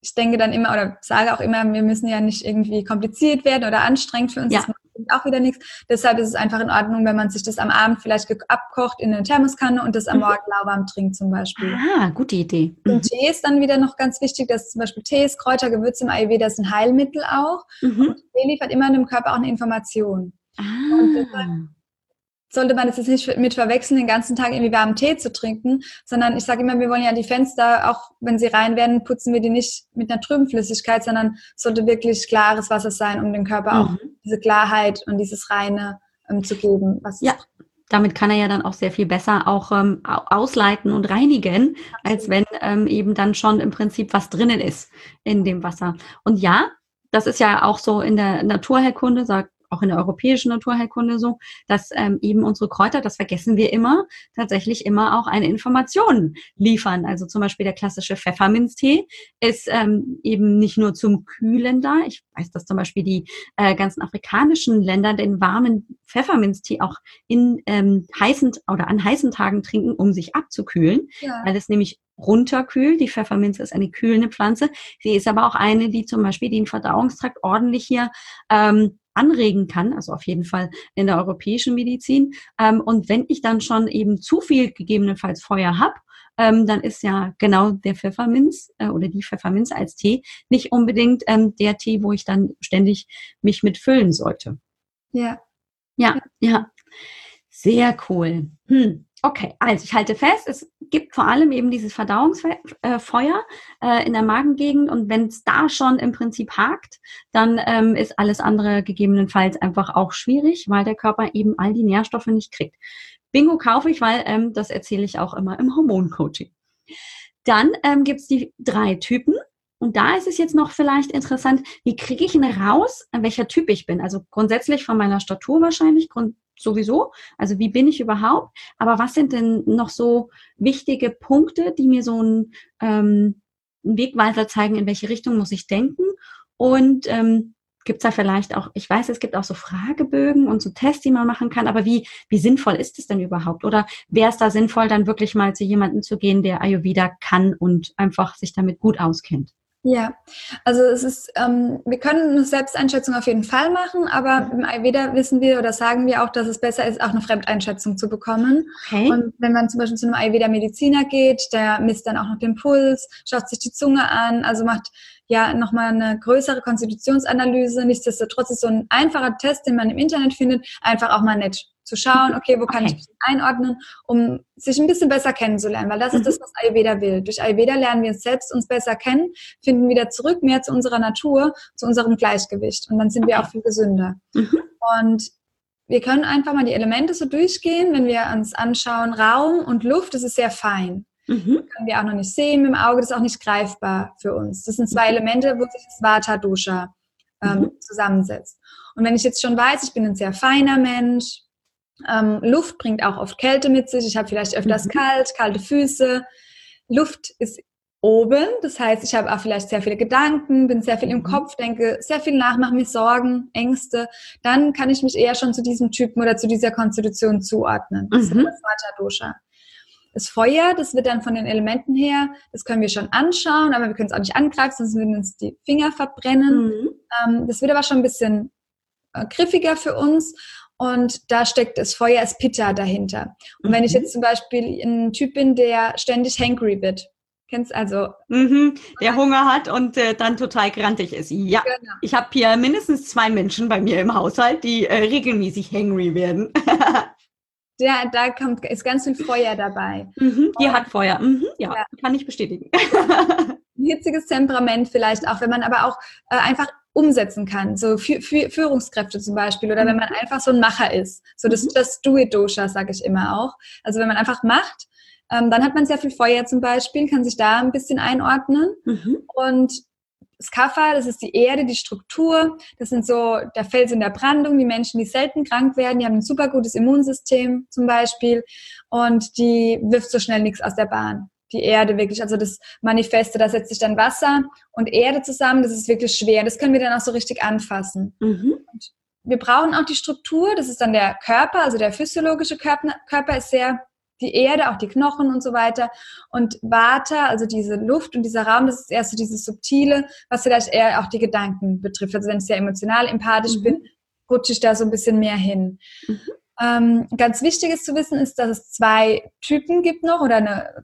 ich denke dann immer oder sage auch immer, wir müssen ja nicht irgendwie kompliziert werden oder anstrengend für uns. Ja. Das macht auch wieder nichts. Deshalb ist es einfach in Ordnung, wenn man sich das am Abend vielleicht abkocht in eine Thermoskanne und das am mhm. Morgen lauwarm trinkt zum Beispiel. Ah, gute Idee. Mhm. Und Tee ist dann wieder noch ganz wichtig, dass zum Beispiel Tees, Kräuter, Gewürze im Ayurveda sind Heilmittel auch. Mhm. Und Tee liefert immer dem Körper auch eine Information. Ah. Und deshalb sollte man es jetzt nicht mit verwechseln, den ganzen Tag irgendwie warmen Tee zu trinken, sondern ich sage immer, wir wollen ja die Fenster, auch wenn sie rein werden, putzen wir die nicht mit einer trüben Flüssigkeit, sondern sollte wirklich klares Wasser sein, um dem Körper mhm. auch diese Klarheit und dieses Reine ähm, zu geben. ja. Damit kann er ja dann auch sehr viel besser auch ähm, ausleiten und reinigen, als wenn ähm, eben dann schon im Prinzip was drinnen ist in dem Wasser. Und ja, das ist ja auch so in der Naturheilkunde, sagt auch in der europäischen Naturheilkunde so, dass ähm, eben unsere Kräuter, das vergessen wir immer, tatsächlich immer auch eine Information liefern. Also zum Beispiel der klassische Pfefferminztee ist ähm, eben nicht nur zum Kühlen da. Ich weiß, dass zum Beispiel die äh, ganzen afrikanischen Länder den warmen Pfefferminztee auch in ähm, heißen oder an heißen Tagen trinken, um sich abzukühlen, ja. weil es nämlich runterkühlt. Die Pfefferminze ist eine kühlende Pflanze. Sie ist aber auch eine, die zum Beispiel den Verdauungstrakt ordentlich hier ähm, anregen kann, also auf jeden Fall in der europäischen Medizin. Ähm, und wenn ich dann schon eben zu viel gegebenenfalls Feuer habe, ähm, dann ist ja genau der Pfefferminz äh, oder die Pfefferminz als Tee nicht unbedingt ähm, der Tee, wo ich dann ständig mich mit füllen sollte. Ja. Ja, ja. Sehr cool. Hm. Okay, also ich halte fest, es gibt vor allem eben dieses Verdauungsfeuer äh, in der Magengegend und wenn es da schon im Prinzip hakt, dann ähm, ist alles andere gegebenenfalls einfach auch schwierig, weil der Körper eben all die Nährstoffe nicht kriegt. Bingo kaufe ich, weil ähm, das erzähle ich auch immer im Hormoncoaching. Dann ähm, gibt es die drei Typen. Und da ist es jetzt noch vielleicht interessant, wie kriege ich denn raus, welcher Typ ich bin? Also grundsätzlich von meiner Statur wahrscheinlich, grund sowieso. Also wie bin ich überhaupt? Aber was sind denn noch so wichtige Punkte, die mir so ein, ähm, einen Wegweiser zeigen, in welche Richtung muss ich denken? Und ähm, gibt es da vielleicht auch, ich weiß, es gibt auch so Fragebögen und so Tests, die man machen kann, aber wie, wie sinnvoll ist es denn überhaupt? Oder wäre es da sinnvoll, dann wirklich mal zu jemandem zu gehen, der Ayurveda kann und einfach sich damit gut auskennt? Ja, also es ist, ähm, wir können eine Selbsteinschätzung auf jeden Fall machen, aber im Ayurveda wissen wir oder sagen wir auch, dass es besser ist, auch eine Fremdeinschätzung zu bekommen. Okay. Und wenn man zum Beispiel zu einem Ayurveda-Mediziner geht, der misst dann auch noch den Puls, schaut sich die Zunge an, also macht ja nochmal eine größere Konstitutionsanalyse. Nichtsdestotrotz ist so ein einfacher Test, den man im Internet findet, einfach auch mal nett zu schauen, okay, wo kann okay. ich mich einordnen, um sich ein bisschen besser kennenzulernen, weil das mhm. ist das, was Ayurveda will. Durch Ayurveda lernen wir uns selbst uns besser kennen, finden wieder zurück mehr zu unserer Natur, zu unserem Gleichgewicht und dann sind okay. wir auch viel gesünder. Mhm. Und wir können einfach mal die Elemente so durchgehen, wenn wir uns anschauen, Raum und Luft, das ist sehr fein. Mhm. können wir auch noch nicht sehen mit dem Auge, das ist auch nicht greifbar für uns. Das sind zwei mhm. Elemente, wo sich das Vata-Dosha ähm, mhm. zusammensetzt. Und wenn ich jetzt schon weiß, ich bin ein sehr feiner Mensch, ähm, Luft bringt auch oft Kälte mit sich. Ich habe vielleicht öfters mhm. kalt, kalte Füße. Luft ist oben, das heißt, ich habe auch vielleicht sehr viele Gedanken, bin sehr viel im mhm. Kopf, denke sehr viel nach, mache mir Sorgen, Ängste. Dann kann ich mich eher schon zu diesem Typen oder zu dieser Konstitution zuordnen. Das mhm. ist das Vata Dosha. Das Feuer, das wird dann von den Elementen her, das können wir schon anschauen, aber wir können es auch nicht angreifen, sonst würden uns die Finger verbrennen. Mhm. Ähm, das wird aber schon ein bisschen äh, griffiger für uns. Und da steckt das Feuer als Pitta dahinter. Und mhm. wenn ich mhm. jetzt zum Beispiel ein Typ bin, der ständig hangry wird, kennst also mhm, der Hunger hat und äh, dann total grantig ist. Ja, genau. ich habe hier mindestens zwei Menschen bei mir im Haushalt, die äh, regelmäßig hangry werden. ja, da kommt ist ganz viel Feuer dabei. Mhm, die und, hat Feuer. Mhm, ja, ja, kann ich bestätigen. ein hitziges Temperament vielleicht auch, wenn man aber auch äh, einfach umsetzen kann. So Fü Fü Führungskräfte zum Beispiel oder wenn man einfach so ein Macher ist. So das, mhm. das Do-it-Dosha sage ich immer auch. Also wenn man einfach macht, ähm, dann hat man sehr viel Feuer zum Beispiel, kann sich da ein bisschen einordnen. Mhm. Und das Kapha, das ist die Erde, die Struktur, das sind so der Fels in der Brandung, die Menschen, die selten krank werden, die haben ein super gutes Immunsystem zum Beispiel und die wirft so schnell nichts aus der Bahn. Die Erde wirklich, also das Manifeste, da setzt sich dann Wasser und Erde zusammen, das ist wirklich schwer. Das können wir dann auch so richtig anfassen. Mhm. wir brauchen auch die Struktur, das ist dann der Körper, also der physiologische Körper, Körper ist sehr die Erde, auch die Knochen und so weiter. Und Vata, also diese Luft und dieser Raum, das ist erst so dieses Subtile, was vielleicht eher auch die Gedanken betrifft. Also wenn ich sehr emotional, empathisch mhm. bin, rutsche ich da so ein bisschen mehr hin. Mhm. Ähm, ganz wichtig ist zu wissen, ist, dass es zwei Typen gibt noch oder eine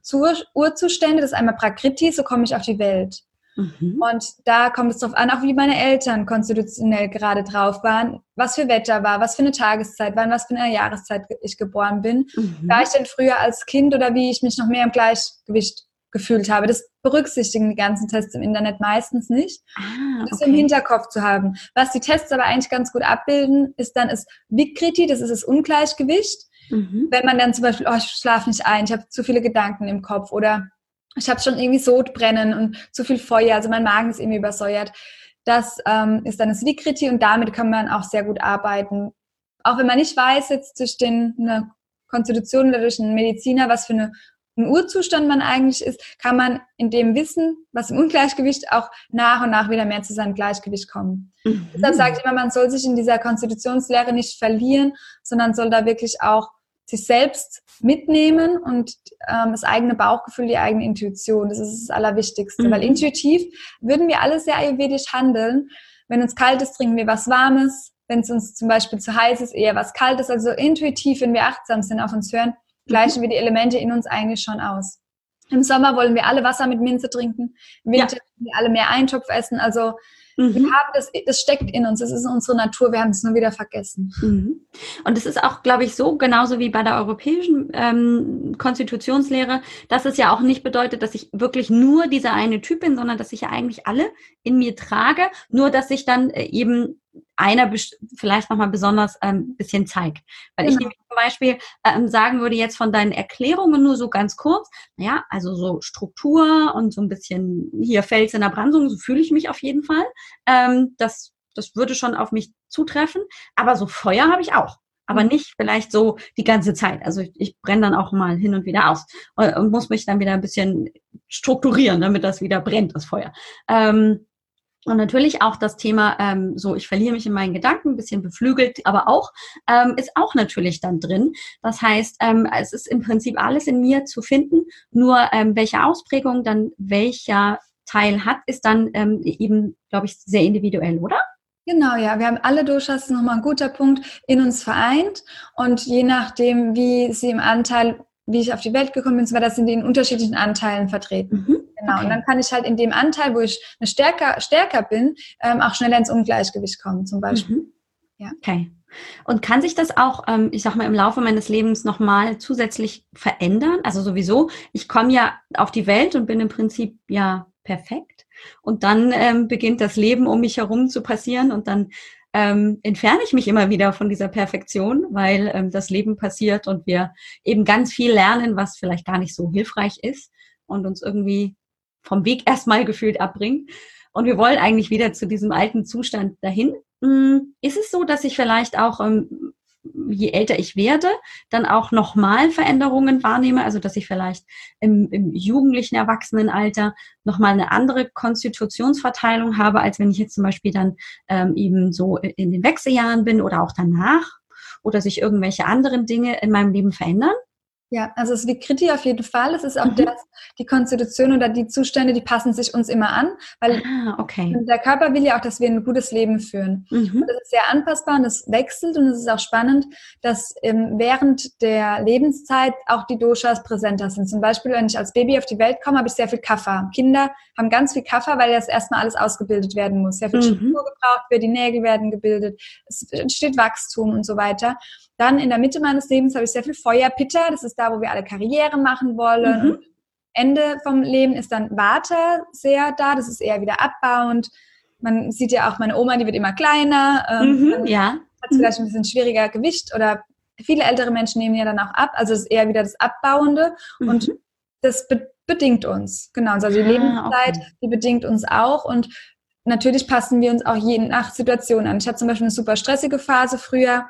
Urzustände. Das ist einmal Prakriti, so komme ich auf die Welt. Mhm. Und da kommt es darauf an, auch wie meine Eltern konstitutionell gerade drauf waren, was für Wetter war, was für eine Tageszeit war, was für eine Jahreszeit ich geboren bin. Mhm. War ich denn früher als Kind oder wie ich mich noch mehr im Gleichgewicht gefühlt habe. Das berücksichtigen die ganzen Tests im Internet meistens nicht. Ah, okay. Das im Hinterkopf zu haben. Was die Tests aber eigentlich ganz gut abbilden, ist dann ist Vikriti, das ist das Ungleichgewicht. Mhm. Wenn man dann zum Beispiel, oh, ich schlafe nicht ein, ich habe zu viele Gedanken im Kopf oder ich habe schon irgendwie Sodbrennen und zu viel Feuer, also mein Magen ist irgendwie übersäuert. Das ähm, ist dann das Vikriti und damit kann man auch sehr gut arbeiten. Auch wenn man nicht weiß, jetzt durch den, eine Konstitution oder durch einen Mediziner, was für eine, ein Urzustand man eigentlich ist, kann man in dem Wissen, was im Ungleichgewicht, auch nach und nach wieder mehr zu seinem Gleichgewicht kommen. Mhm. Deshalb sage ich immer, man soll sich in dieser Konstitutionslehre nicht verlieren, sondern soll da wirklich auch sich selbst mitnehmen und ähm, das eigene Bauchgefühl, die eigene Intuition. Das ist das Allerwichtigste. Mhm. Weil intuitiv würden wir alle sehr ayurvedisch handeln. Wenn uns kalt ist, trinken wir was Warmes. Wenn es uns zum Beispiel zu heiß ist, eher was Kaltes. Also intuitiv, wenn wir achtsam sind, auf uns hören, gleichen wir die Elemente in uns eigentlich schon aus. Im Sommer wollen wir alle Wasser mit Minze trinken. Im Winter ja. wir alle mehr Eintopf essen. Also Mhm. Wir haben das, das steckt in uns, das ist unsere Natur, wir haben es nur wieder vergessen. Mhm. Und es ist auch, glaube ich, so, genauso wie bei der europäischen ähm, Konstitutionslehre, dass es ja auch nicht bedeutet, dass ich wirklich nur dieser eine Typ bin, sondern dass ich ja eigentlich alle in mir trage, nur dass ich dann äh, eben einer vielleicht nochmal besonders ein ähm, bisschen zeigt. Weil genau. ich zum Beispiel ähm, sagen würde jetzt von deinen Erklärungen nur so ganz kurz, naja, also so Struktur und so ein bisschen hier Fels in der Brandung, so fühle ich mich auf jeden Fall. Ähm, das, das würde schon auf mich zutreffen. Aber so Feuer habe ich auch. Aber mhm. nicht vielleicht so die ganze Zeit. Also ich, ich brenne dann auch mal hin und wieder aus und, und, muss mich dann wieder ein bisschen strukturieren, damit das wieder brennt, das Feuer. Ähm, und natürlich auch das Thema, ähm, so ich verliere mich in meinen Gedanken, ein bisschen beflügelt, aber auch, ähm, ist auch natürlich dann drin. Das heißt, ähm, es ist im Prinzip alles in mir zu finden, nur ähm, welche Ausprägung dann welcher Teil hat, ist dann ähm, eben, glaube ich, sehr individuell, oder? Genau, ja. Wir haben alle Doshas, nochmal ein guter Punkt, in uns vereint. Und je nachdem, wie sie im Anteil, wie ich auf die Welt gekommen bin, so sind die in unterschiedlichen Anteilen vertreten. Mhm. Genau. Okay. Und dann kann ich halt in dem Anteil, wo ich eine stärker, stärker bin, ähm, auch schneller ins Ungleichgewicht kommen, zum Beispiel. Mhm. Ja. Okay. Und kann sich das auch, ähm, ich sag mal, im Laufe meines Lebens nochmal zusätzlich verändern? Also sowieso, ich komme ja auf die Welt und bin im Prinzip ja perfekt. Und dann ähm, beginnt das Leben um mich herum zu passieren und dann ähm, entferne ich mich immer wieder von dieser Perfektion, weil ähm, das Leben passiert und wir eben ganz viel lernen, was vielleicht gar nicht so hilfreich ist und uns irgendwie vom Weg erstmal gefühlt abbringt. Und wir wollen eigentlich wieder zu diesem alten Zustand dahin. Hm, ist es so, dass ich vielleicht auch, ähm, je älter ich werde, dann auch nochmal Veränderungen wahrnehme? Also, dass ich vielleicht im, im jugendlichen Erwachsenenalter nochmal eine andere Konstitutionsverteilung habe, als wenn ich jetzt zum Beispiel dann ähm, eben so in den Wechseljahren bin oder auch danach? Oder sich irgendwelche anderen Dinge in meinem Leben verändern? Ja, also es ist wie Kriti auf jeden Fall. Es ist auch mhm. das, die Konstitution oder die Zustände, die passen sich uns immer an, weil ah, okay. der Körper will ja auch, dass wir ein gutes Leben führen. Mhm. Und das ist sehr anpassbar und das wechselt und es ist auch spannend, dass ähm, während der Lebenszeit auch die Doshas präsenter sind. Zum Beispiel, wenn ich als Baby auf die Welt komme, habe ich sehr viel Kaffer. Kinder haben ganz viel Kaffer, weil das erstmal alles ausgebildet werden muss. Sehr viel mhm. Struktur gebraucht wird, die Nägel werden gebildet, es entsteht Wachstum und so weiter. Dann in der Mitte meines Lebens habe ich sehr viel Feuerpitter. Das ist da, wo wir alle Karriere machen wollen. Mhm. Ende vom Leben ist dann Vata sehr da. Das ist eher wieder abbauend. man sieht ja auch meine Oma, die wird immer kleiner. Ähm, mhm, ja. Hat vielleicht ein bisschen schwieriger Gewicht oder viele ältere Menschen nehmen ja dann auch ab. Also es ist eher wieder das Abbauende mhm. und das be bedingt uns. Genau, also die ah, Lebenszeit, okay. die bedingt uns auch und natürlich passen wir uns auch je nach Situation an. Ich hatte zum Beispiel eine super stressige Phase früher.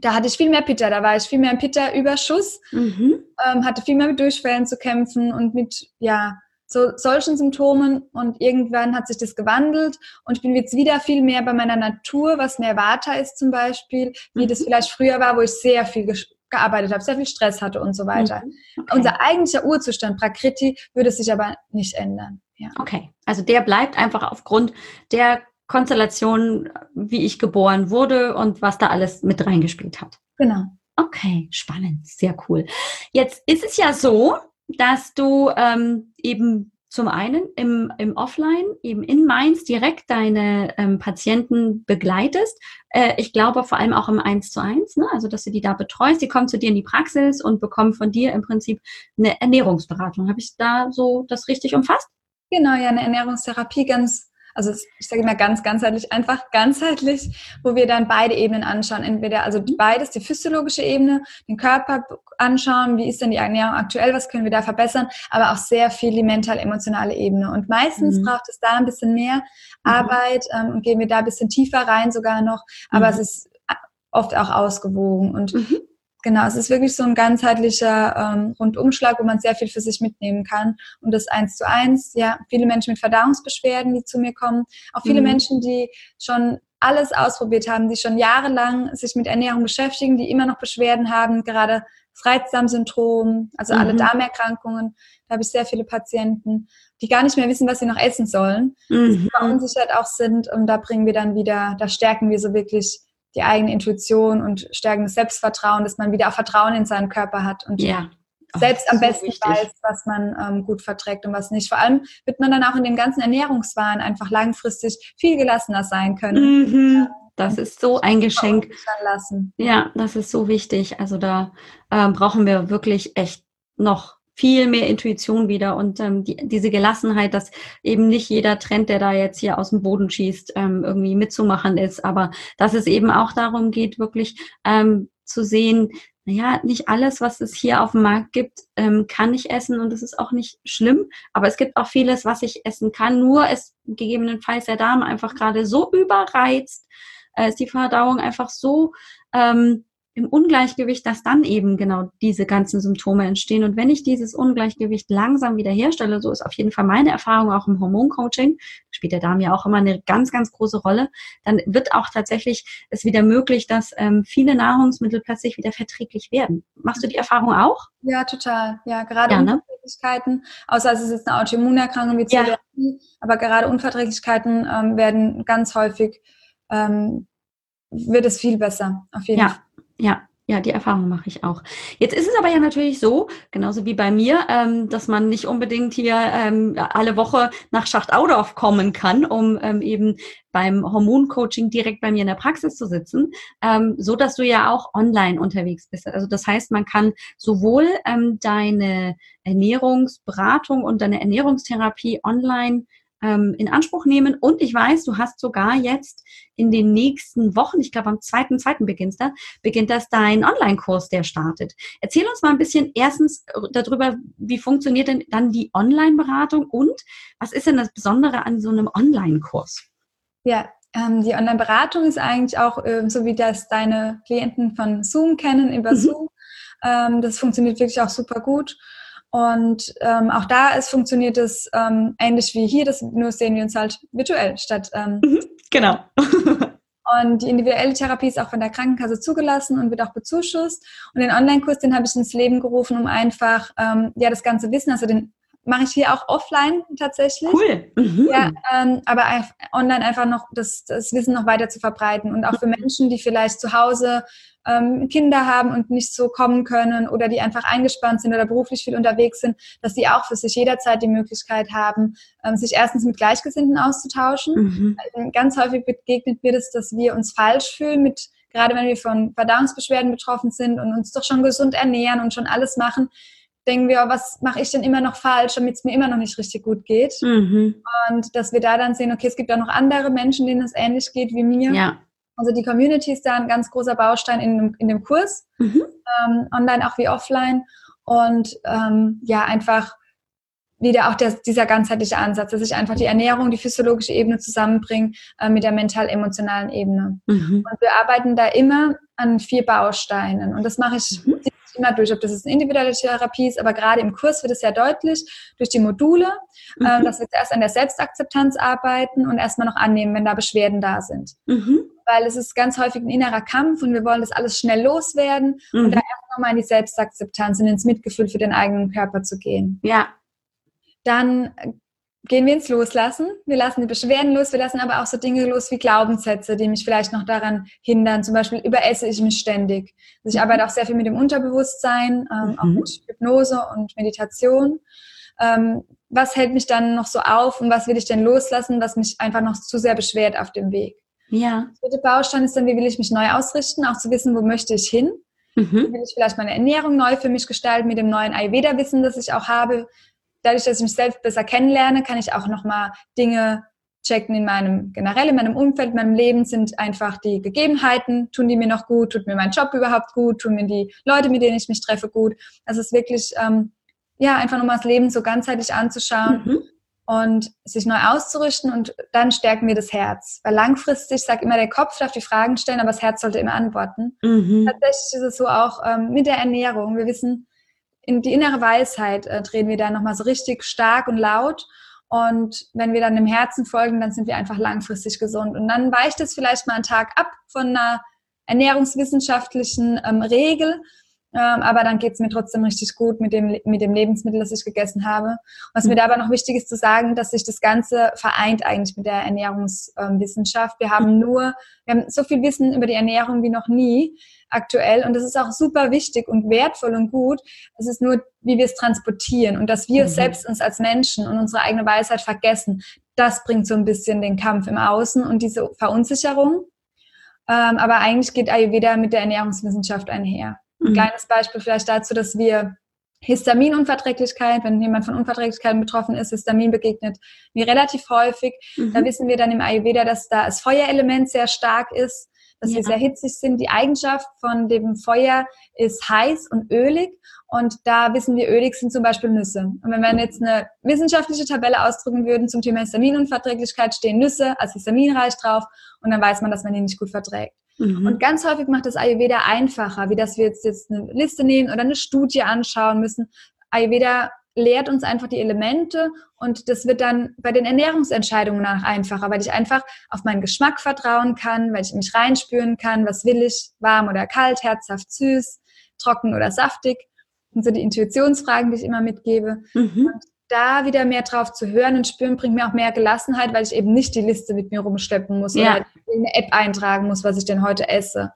Da hatte ich viel mehr Pitter, da war ich viel mehr im Pitter-Überschuss, mhm. ähm, hatte viel mehr mit Durchfällen zu kämpfen und mit, ja, so solchen Symptomen und irgendwann hat sich das gewandelt und ich bin jetzt wieder viel mehr bei meiner Natur, was mehr Vata ist zum Beispiel, wie mhm. das vielleicht früher war, wo ich sehr viel gearbeitet habe, sehr viel Stress hatte und so weiter. Mhm. Okay. Unser eigentlicher Urzustand, Prakriti, würde sich aber nicht ändern. Ja. Okay, also der bleibt einfach aufgrund der Konstellation, wie ich geboren wurde und was da alles mit reingespielt hat. Genau. Okay, spannend, sehr cool. Jetzt ist es ja so, dass du ähm, eben zum einen im, im Offline, eben in Mainz direkt deine ähm, Patienten begleitest. Äh, ich glaube vor allem auch im 1 zu 1, ne? also dass du die da betreust. Die kommen zu dir in die Praxis und bekommen von dir im Prinzip eine Ernährungsberatung. Habe ich da so das richtig umfasst? Genau, ja, eine Ernährungstherapie ganz also ich sage immer ganz ganzheitlich, einfach ganzheitlich, wo wir dann beide Ebenen anschauen. Entweder also beides, die physiologische Ebene, den Körper anschauen, wie ist denn die Ernährung aktuell, was können wir da verbessern, aber auch sehr viel die mental-emotionale Ebene. Und meistens mhm. braucht es da ein bisschen mehr mhm. Arbeit ähm, und gehen wir da ein bisschen tiefer rein sogar noch, aber mhm. es ist oft auch ausgewogen. Und mhm. Genau, es ist wirklich so ein ganzheitlicher ähm, Rundumschlag, wo man sehr viel für sich mitnehmen kann. Und das eins zu eins, ja, viele Menschen mit Verdauungsbeschwerden, die zu mir kommen, auch viele mhm. Menschen, die schon alles ausprobiert haben, die schon jahrelang sich mit Ernährung beschäftigen, die immer noch Beschwerden haben, gerade das Reizdarmsyndrom, also mhm. alle Darmerkrankungen. Da habe ich sehr viele Patienten, die gar nicht mehr wissen, was sie noch essen sollen, mhm. die verunsichert auch sind. Und da bringen wir dann wieder, da stärken wir so wirklich die eigene Intuition und stärkendes Selbstvertrauen, dass man wieder auch Vertrauen in seinen Körper hat und ja. selbst oh, am besten so weiß, was man ähm, gut verträgt und was nicht. Vor allem wird man dann auch in dem ganzen Ernährungswahn einfach langfristig viel gelassener sein können. Mhm. Das ist so ein Geschenk. Ja, das ist so wichtig. Also da ähm, brauchen wir wirklich echt noch viel mehr Intuition wieder und ähm, die, diese Gelassenheit, dass eben nicht jeder Trend, der da jetzt hier aus dem Boden schießt, ähm, irgendwie mitzumachen ist, aber dass es eben auch darum geht, wirklich ähm, zu sehen, naja, nicht alles, was es hier auf dem Markt gibt, ähm, kann ich essen und es ist auch nicht schlimm, aber es gibt auch vieles, was ich essen kann, nur ist gegebenenfalls der Darm einfach gerade so überreizt, äh, ist die Verdauung einfach so ähm, im Ungleichgewicht, dass dann eben genau diese ganzen Symptome entstehen. Und wenn ich dieses Ungleichgewicht langsam wiederherstelle, so ist auf jeden Fall meine Erfahrung auch im Hormoncoaching, spielt der Darm ja auch immer eine ganz, ganz große Rolle, dann wird auch tatsächlich es wieder möglich, dass ähm, viele Nahrungsmittel plötzlich wieder verträglich werden. Machst du die Erfahrung auch? Ja, total. Ja, gerade ja, ne? Unverträglichkeiten, außer es ist jetzt eine Autoimmunerkrankung wie Zöliakie, ja. aber gerade Unverträglichkeiten ähm, werden ganz häufig ähm, wird es viel besser, auf jeden ja. Fall. Ja, ja, die Erfahrung mache ich auch. Jetzt ist es aber ja natürlich so, genauso wie bei mir, ähm, dass man nicht unbedingt hier ähm, alle Woche nach Schacht-Audorf kommen kann, um ähm, eben beim Hormoncoaching direkt bei mir in der Praxis zu sitzen, ähm, so dass du ja auch online unterwegs bist. Also das heißt, man kann sowohl ähm, deine Ernährungsberatung und deine Ernährungstherapie online ähm, in Anspruch nehmen. Und ich weiß, du hast sogar jetzt in den nächsten Wochen, ich glaube am 2.2. beginnt da, beginnt das dein Online-Kurs, der startet. Erzähl uns mal ein bisschen erstens darüber, wie funktioniert denn dann die Online-Beratung und was ist denn das Besondere an so einem Online-Kurs? Ja, ähm, die Online-Beratung ist eigentlich auch äh, so, wie das deine Klienten von Zoom kennen, über mhm. Zoom. Ähm, das funktioniert wirklich auch super gut. Und ähm, auch da ist, funktioniert es ähm, ähnlich wie hier, das, nur sehen wir uns halt virtuell statt. Ähm, mhm, genau. und die individuelle Therapie ist auch von der Krankenkasse zugelassen und wird auch bezuschusst. Und den Online-Kurs, den habe ich ins Leben gerufen, um einfach ähm, ja das ganze Wissen, also den mache ich hier auch offline tatsächlich. Cool. Mhm. Ja, ähm, aber online einfach noch das, das Wissen noch weiter zu verbreiten und auch für Menschen, die vielleicht zu Hause ähm, Kinder haben und nicht so kommen können oder die einfach eingespannt sind oder beruflich viel unterwegs sind, dass sie auch für sich jederzeit die Möglichkeit haben, ähm, sich erstens mit Gleichgesinnten auszutauschen. Mhm. Also ganz häufig begegnet mir das, dass wir uns falsch fühlen mit gerade wenn wir von Verdauungsbeschwerden betroffen sind und uns doch schon gesund ernähren und schon alles machen, denken wir, was mache ich denn immer noch falsch, damit es mir immer noch nicht richtig gut geht. Mhm. Und dass wir da dann sehen, okay, es gibt auch noch andere Menschen, denen es ähnlich geht wie mir. Ja. Also die Community ist da ein ganz großer Baustein in, in dem Kurs, mhm. ähm, online auch wie offline. Und ähm, ja, einfach wieder auch der, dieser ganzheitliche Ansatz, dass ich einfach die Ernährung, die physiologische Ebene zusammenbringe äh, mit der mental-emotionalen Ebene. Mhm. Und wir arbeiten da immer an vier Bausteinen. Und das mache ich mhm. Immer durch, ob das ist eine individuelle Therapie ist, aber gerade im Kurs wird es sehr deutlich durch die Module, äh, mhm. dass wir zuerst an der Selbstakzeptanz arbeiten und erstmal noch annehmen, wenn da Beschwerden da sind. Mhm. Weil es ist ganz häufig ein innerer Kampf und wir wollen das alles schnell loswerden und mhm. da erst nochmal in die Selbstakzeptanz und ins Mitgefühl für den eigenen Körper zu gehen. Ja, dann gehen wir ins Loslassen. Wir lassen die Beschwerden los, wir lassen aber auch so Dinge los wie Glaubenssätze, die mich vielleicht noch daran hindern. Zum Beispiel überesse ich mich ständig. Also ich arbeite auch sehr viel mit dem Unterbewusstsein, ähm, mhm. auch mit Hypnose und Meditation. Ähm, was hält mich dann noch so auf und was will ich denn loslassen, was mich einfach noch zu sehr beschwert auf dem Weg? Ja. Der dritte Baustein ist dann, wie will ich mich neu ausrichten, auch zu wissen, wo möchte ich hin. Mhm. Will ich vielleicht meine Ernährung neu für mich gestalten mit dem neuen Ayurveda-Wissen, das ich auch habe? Dadurch, dass ich mich selbst besser kennenlerne, kann ich auch nochmal Dinge checken in meinem, generell in meinem Umfeld, in meinem Leben sind einfach die Gegebenheiten, tun die mir noch gut, tut mir mein Job überhaupt gut, tun mir die Leute, mit denen ich mich treffe, gut. Also es ist wirklich, ähm, ja, einfach nochmal das Leben so ganzheitlich anzuschauen mhm. und sich neu auszurichten und dann stärken wir das Herz. Weil langfristig, sagt immer, der Kopf darf die Fragen stellen, aber das Herz sollte immer antworten. Mhm. Tatsächlich ist es so auch ähm, mit der Ernährung. Wir wissen, in die innere Weisheit äh, drehen wir da nochmal so richtig stark und laut. Und wenn wir dann dem Herzen folgen, dann sind wir einfach langfristig gesund. Und dann weicht es vielleicht mal einen Tag ab von einer ernährungswissenschaftlichen ähm, Regel. Ähm, aber dann geht es mir trotzdem richtig gut mit dem, mit dem Lebensmittel, das ich gegessen habe. Was mhm. mir da aber noch wichtig ist zu sagen, dass sich das Ganze vereint eigentlich mit der Ernährungswissenschaft. Wir haben mhm. nur, wir haben so viel Wissen über die Ernährung wie noch nie aktuell. Und das ist auch super wichtig und wertvoll und gut. Es ist nur, wie wir es transportieren und dass wir mhm. selbst uns als Menschen und unsere eigene Weisheit vergessen. Das bringt so ein bisschen den Kampf im Außen und diese Verunsicherung. Ähm, aber eigentlich geht Ayurveda mit der Ernährungswissenschaft einher. Ein mhm. kleines Beispiel vielleicht dazu, dass wir Histaminunverträglichkeit, wenn jemand von Unverträglichkeiten betroffen ist, Histamin begegnet mir relativ häufig. Mhm. Da wissen wir dann im Ayurveda, dass da das Feuerelement sehr stark ist dass ja. sie sehr hitzig sind. Die Eigenschaft von dem Feuer ist heiß und ölig. Und da wissen wir, ölig sind zum Beispiel Nüsse. Und wenn wir jetzt eine wissenschaftliche Tabelle ausdrücken würden zum Thema Histaminunverträglichkeit, stehen Nüsse als histaminreich drauf und dann weiß man, dass man die nicht gut verträgt. Mhm. Und ganz häufig macht das Ayurveda einfacher, wie dass wir jetzt, jetzt eine Liste nehmen oder eine Studie anschauen müssen. Ayurveda lehrt uns einfach die Elemente und das wird dann bei den Ernährungsentscheidungen nach einfacher, weil ich einfach auf meinen Geschmack vertrauen kann, weil ich mich reinspüren kann, was will ich, warm oder kalt, herzhaft, süß, trocken oder saftig. Und so die Intuitionsfragen, die ich immer mitgebe. Mhm. Und da wieder mehr drauf zu hören und spüren, bringt mir auch mehr Gelassenheit, weil ich eben nicht die Liste mit mir rumschleppen muss ja. oder in eine App eintragen muss, was ich denn heute esse.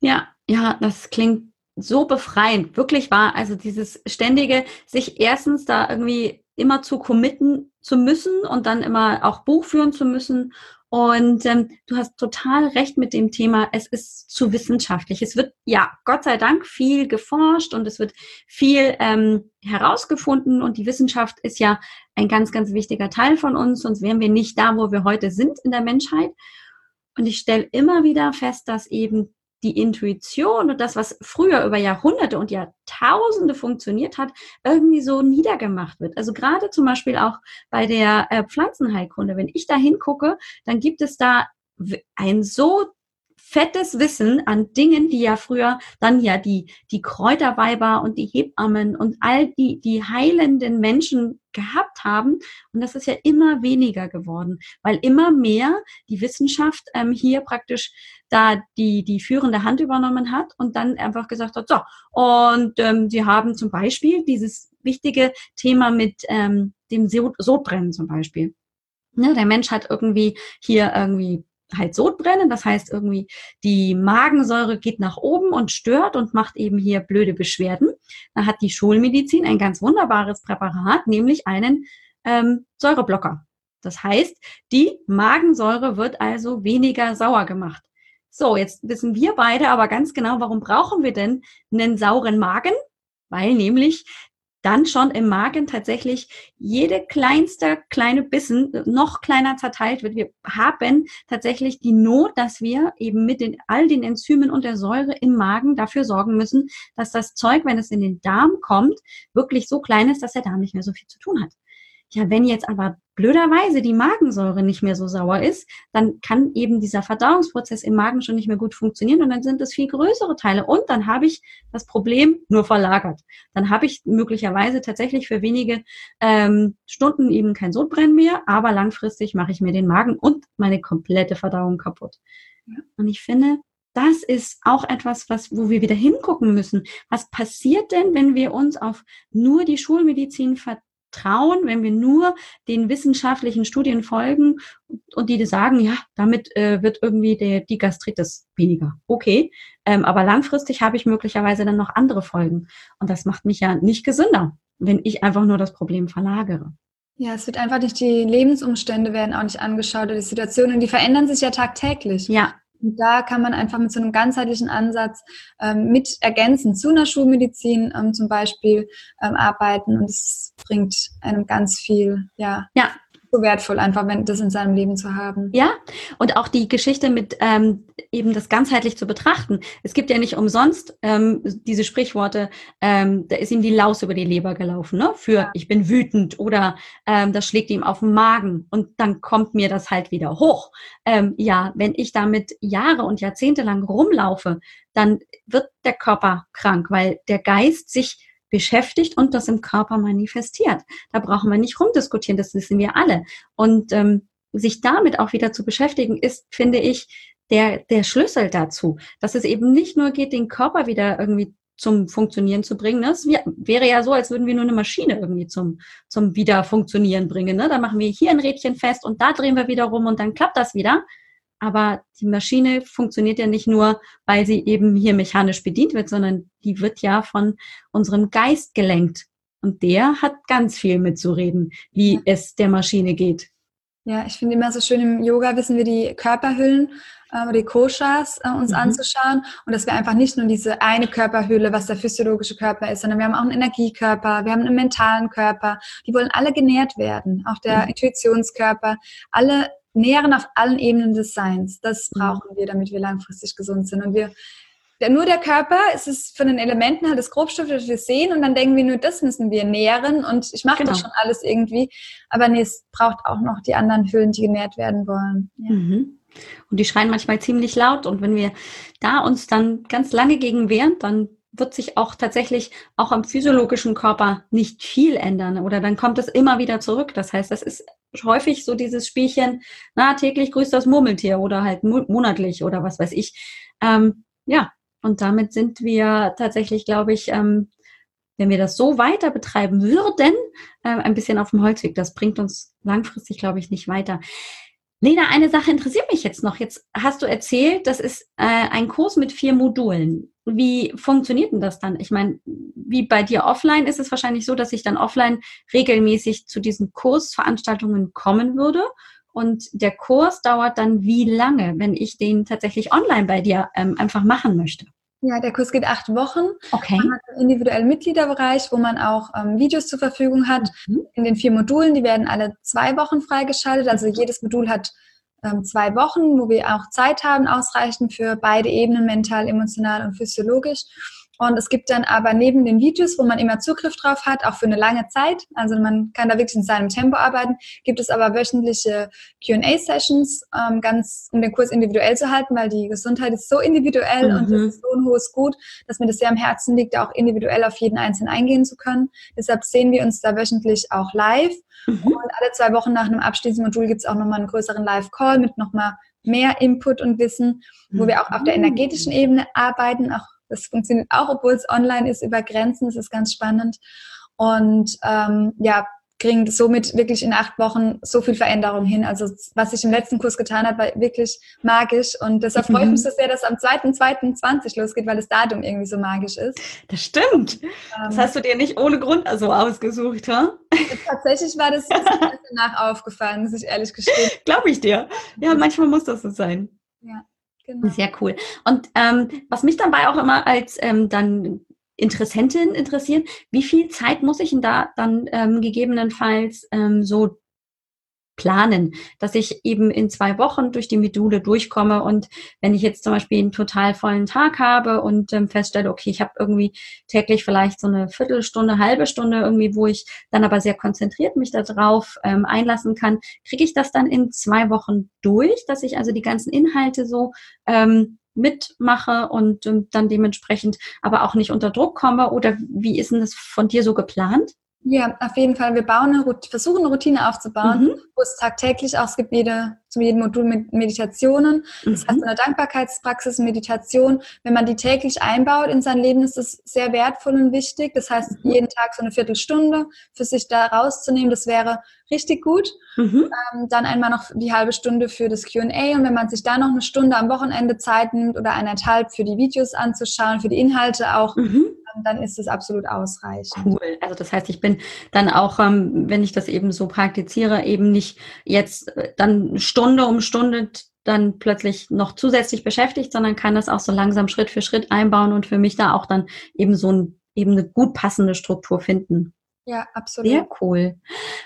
Ja, ja, das klingt so befreiend, wirklich war. Also dieses ständige, sich erstens da irgendwie immer zu committen zu müssen und dann immer auch Buch führen zu müssen. Und ähm, du hast total recht mit dem Thema, es ist zu wissenschaftlich. Es wird, ja, Gott sei Dank viel geforscht und es wird viel ähm, herausgefunden und die Wissenschaft ist ja ein ganz, ganz wichtiger Teil von uns, sonst wären wir nicht da, wo wir heute sind in der Menschheit. Und ich stelle immer wieder fest, dass eben die Intuition und das, was früher über Jahrhunderte und Jahrtausende funktioniert hat, irgendwie so niedergemacht wird. Also gerade zum Beispiel auch bei der äh, Pflanzenheilkunde, wenn ich da hingucke, dann gibt es da ein so fettes Wissen an Dingen, die ja früher dann ja die, die Kräuterweiber und die Hebammen und all die, die heilenden Menschen gehabt haben. Und das ist ja immer weniger geworden, weil immer mehr die Wissenschaft ähm, hier praktisch da die, die führende Hand übernommen hat und dann einfach gesagt hat, so, und ähm, sie haben zum Beispiel dieses wichtige Thema mit ähm, dem Sodbrennen zum Beispiel. Ne, der Mensch hat irgendwie hier irgendwie halt Sodbrennen, das heißt irgendwie die Magensäure geht nach oben und stört und macht eben hier blöde Beschwerden. Da hat die Schulmedizin ein ganz wunderbares Präparat, nämlich einen ähm, Säureblocker. Das heißt, die Magensäure wird also weniger sauer gemacht. So, jetzt wissen wir beide aber ganz genau, warum brauchen wir denn einen sauren Magen? Weil nämlich dann schon im Magen tatsächlich jede kleinste kleine Bissen noch kleiner zerteilt wird. Wir haben tatsächlich die Not, dass wir eben mit den, all den Enzymen und der Säure im Magen dafür sorgen müssen, dass das Zeug, wenn es in den Darm kommt, wirklich so klein ist, dass der Darm nicht mehr so viel zu tun hat. Ja, wenn jetzt aber blöderweise die Magensäure nicht mehr so sauer ist, dann kann eben dieser Verdauungsprozess im Magen schon nicht mehr gut funktionieren und dann sind es viel größere Teile und dann habe ich das Problem nur verlagert. Dann habe ich möglicherweise tatsächlich für wenige ähm, Stunden eben kein Sodbrennen mehr, aber langfristig mache ich mir den Magen und meine komplette Verdauung kaputt. Und ich finde, das ist auch etwas, was, wo wir wieder hingucken müssen. Was passiert denn, wenn wir uns auf nur die Schulmedizin ver trauen, wenn wir nur den wissenschaftlichen Studien folgen und die sagen, ja, damit äh, wird irgendwie der, die Gastritis weniger. Okay, ähm, aber langfristig habe ich möglicherweise dann noch andere Folgen. Und das macht mich ja nicht gesünder, wenn ich einfach nur das Problem verlagere. Ja, es wird einfach nicht, die Lebensumstände werden auch nicht angeschaut oder die Situationen, die verändern sich ja tagtäglich. Ja, und da kann man einfach mit so einem ganzheitlichen Ansatz ähm, mit ergänzen zu einer Schulmedizin ähm, zum Beispiel ähm, arbeiten und es bringt einem ganz viel, ja, ja so wertvoll, einfach wenn das in seinem Leben zu haben. Ja, und auch die Geschichte mit ähm, eben das ganzheitlich zu betrachten. Es gibt ja nicht umsonst ähm, diese Sprichworte, ähm, da ist ihm die Laus über die Leber gelaufen, ne? Für ja. ich bin wütend oder ähm, das schlägt ihm auf den Magen und dann kommt mir das halt wieder hoch. Ähm, ja, wenn ich damit Jahre und Jahrzehnte lang rumlaufe, dann wird der Körper krank, weil der Geist sich beschäftigt und das im Körper manifestiert. Da brauchen wir nicht rumdiskutieren, das wissen wir alle. Und ähm, sich damit auch wieder zu beschäftigen, ist, finde ich, der, der Schlüssel dazu, dass es eben nicht nur geht, den Körper wieder irgendwie zum Funktionieren zu bringen. Das wäre ja so, als würden wir nur eine Maschine irgendwie zum, zum Wiederfunktionieren bringen. Ne? Da machen wir hier ein Rädchen fest und da drehen wir wieder rum und dann klappt das wieder. Aber die Maschine funktioniert ja nicht nur, weil sie eben hier mechanisch bedient wird, sondern die wird ja von unserem Geist gelenkt. Und der hat ganz viel mitzureden, wie ja. es der Maschine geht. Ja, ich finde immer so schön, im Yoga wissen wir die Körperhüllen äh, die Koshas äh, uns mhm. anzuschauen und dass wir einfach nicht nur diese eine Körperhülle, was der physiologische Körper ist, sondern wir haben auch einen Energiekörper, wir haben einen mentalen Körper, die wollen alle genährt werden, auch der mhm. Intuitionskörper, alle nähren auf allen Ebenen des Seins. Das mhm. brauchen wir, damit wir langfristig gesund sind. Und wir, der, nur der Körper ist es von den Elementen halt das Grobstoff, das wir sehen. Und dann denken wir, nur das müssen wir nähren. Und ich mache genau. das schon alles irgendwie. Aber nee, es braucht auch noch die anderen Hüllen, die genährt werden wollen. Ja. Mhm. Und die schreien manchmal ziemlich laut. Und wenn wir da uns dann ganz lange gegen wehren, dann wird sich auch tatsächlich auch am physiologischen Körper nicht viel ändern oder dann kommt es immer wieder zurück. Das heißt, das ist häufig so dieses Spielchen, na, täglich grüßt das Murmeltier oder halt monatlich oder was weiß ich. Ähm, ja, und damit sind wir tatsächlich, glaube ich, ähm, wenn wir das so weiter betreiben würden, äh, ein bisschen auf dem Holzweg. Das bringt uns langfristig, glaube ich, nicht weiter. Lena, eine Sache interessiert mich jetzt noch. Jetzt hast du erzählt, das ist äh, ein Kurs mit vier Modulen. Wie funktioniert denn das dann? Ich meine, wie bei dir offline ist es wahrscheinlich so, dass ich dann offline regelmäßig zu diesen Kursveranstaltungen kommen würde. Und der Kurs dauert dann wie lange, wenn ich den tatsächlich online bei dir ähm, einfach machen möchte? Ja, der Kurs geht acht Wochen. Okay. Man hat einen individuellen Mitgliederbereich, wo man auch ähm, Videos zur Verfügung hat. Mhm. In den vier Modulen, die werden alle zwei Wochen freigeschaltet. Also jedes Modul hat zwei Wochen, wo wir auch Zeit haben, ausreichend für beide Ebenen, mental, emotional und physiologisch. Und es gibt dann aber neben den Videos, wo man immer Zugriff drauf hat, auch für eine lange Zeit, also man kann da wirklich in seinem Tempo arbeiten, gibt es aber wöchentliche Q&A-Sessions, ähm, ganz um den Kurs individuell zu halten, weil die Gesundheit ist so individuell mhm. und es ist so ein hohes Gut, dass mir das sehr am Herzen liegt, auch individuell auf jeden Einzelnen eingehen zu können. Deshalb sehen wir uns da wöchentlich auch live. Mhm. Und alle zwei Wochen nach einem abschließenden Modul gibt es auch nochmal einen größeren Live-Call mit nochmal mehr Input und Wissen, wo wir auch auf der mhm. energetischen Ebene arbeiten, auch das funktioniert auch, obwohl es online ist, über Grenzen. Das ist ganz spannend. Und ähm, ja, kriegen somit wirklich in acht Wochen so viel Veränderung hin. Also was sich im letzten Kurs getan hat, war wirklich magisch. Und deshalb freue ich mich so sehr, dass am 2.2.20 losgeht, weil das Datum irgendwie so magisch ist. Das stimmt. Ähm, das hast du dir nicht ohne Grund so ausgesucht, ha? Tatsächlich war das danach aufgefallen, muss ich ehrlich gestehen. Glaube ich dir. Ja, manchmal muss das so sein. Ja. Genau. Sehr cool. Und ähm, was mich dabei auch immer als ähm, dann Interessentin interessieren, wie viel Zeit muss ich denn da dann ähm, gegebenenfalls ähm, so planen, dass ich eben in zwei Wochen durch die Module durchkomme und wenn ich jetzt zum Beispiel einen total vollen Tag habe und ähm, feststelle, okay, ich habe irgendwie täglich vielleicht so eine Viertelstunde, halbe Stunde irgendwie, wo ich dann aber sehr konzentriert mich darauf ähm, einlassen kann, kriege ich das dann in zwei Wochen durch, dass ich also die ganzen Inhalte so ähm, mitmache und ähm, dann dementsprechend aber auch nicht unter Druck komme oder wie ist denn das von dir so geplant? Ja, auf jeden Fall. Wir bauen eine, versuchen eine Routine aufzubauen, mhm. wo es tagtäglich auch, es gibt jede, zu jedem Modul mit Meditationen. Das mhm. heißt, eine Dankbarkeitspraxis, Meditation, wenn man die täglich einbaut in sein Leben, ist das sehr wertvoll und wichtig. Das heißt, mhm. jeden Tag so eine Viertelstunde für sich da rauszunehmen, das wäre richtig gut. Mhm. Ähm, dann einmal noch die halbe Stunde für das Q&A und wenn man sich da noch eine Stunde am Wochenende Zeit nimmt oder eineinhalb für die Videos anzuschauen, für die Inhalte auch, mhm dann ist es absolut ausreichend. Cool. Also das heißt, ich bin dann auch, ähm, wenn ich das eben so praktiziere, eben nicht jetzt äh, dann Stunde um Stunde dann plötzlich noch zusätzlich beschäftigt, sondern kann das auch so langsam Schritt für Schritt einbauen und für mich da auch dann eben so ein, eben eine gut passende Struktur finden. Ja, absolut. Sehr cool.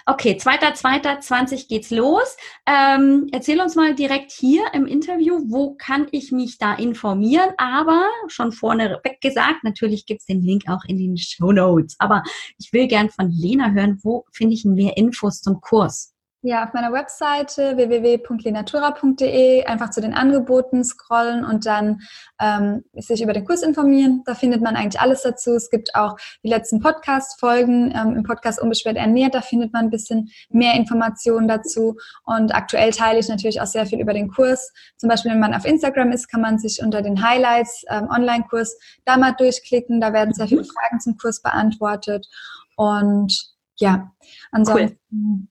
Okay, 2.2.20 geht's los. Ähm, erzähl uns mal direkt hier im Interview, wo kann ich mich da informieren? Aber schon vorne weg gesagt, natürlich gibt's den Link auch in den Show Notes. Aber ich will gern von Lena hören, wo finde ich mehr Infos zum Kurs? Ja, auf meiner Webseite www.lenatura.de einfach zu den Angeboten scrollen und dann ähm, sich über den Kurs informieren. Da findet man eigentlich alles dazu. Es gibt auch die letzten Podcast-Folgen ähm, im Podcast Unbeschwert ernährt. Da findet man ein bisschen mehr Informationen dazu. Und aktuell teile ich natürlich auch sehr viel über den Kurs. Zum Beispiel, wenn man auf Instagram ist, kann man sich unter den Highlights ähm, Online-Kurs da mal durchklicken. Da werden sehr viele Fragen zum Kurs beantwortet. Und ja, ansonsten. Cool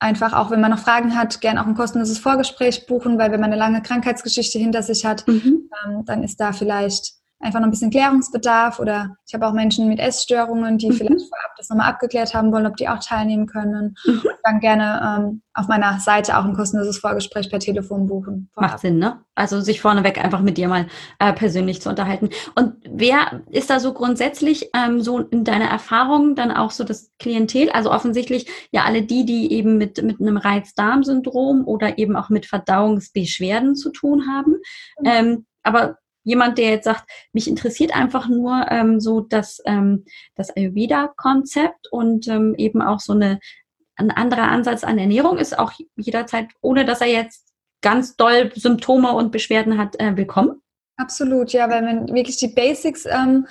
einfach auch, wenn man noch Fragen hat, gern auch ein kostenloses Vorgespräch buchen, weil wenn man eine lange Krankheitsgeschichte hinter sich hat, mhm. ähm, dann ist da vielleicht einfach noch ein bisschen Klärungsbedarf oder ich habe auch Menschen mit Essstörungen, die mhm. vielleicht vorab das nochmal abgeklärt haben wollen, ob die auch teilnehmen können. Mhm. Dann gerne ähm, auf meiner Seite auch ein kostenloses Vorgespräch per Telefon buchen. Vorab. Macht Sinn, ne? Also sich vorneweg einfach mit dir mal äh, persönlich zu unterhalten. Und wer ist da so grundsätzlich ähm, so in deiner Erfahrung dann auch so das Klientel? Also offensichtlich ja alle die, die eben mit, mit einem Reizdarmsyndrom oder eben auch mit Verdauungsbeschwerden zu tun haben. Mhm. Ähm, aber jemand, der jetzt sagt, mich interessiert einfach nur ähm, so das, ähm, das Ayurveda-Konzept und ähm, eben auch so eine, ein anderer Ansatz an Ernährung ist auch jederzeit, ohne dass er jetzt ganz doll Symptome und Beschwerden hat, äh, willkommen. Absolut, ja, weil man wirklich die Basics ähm,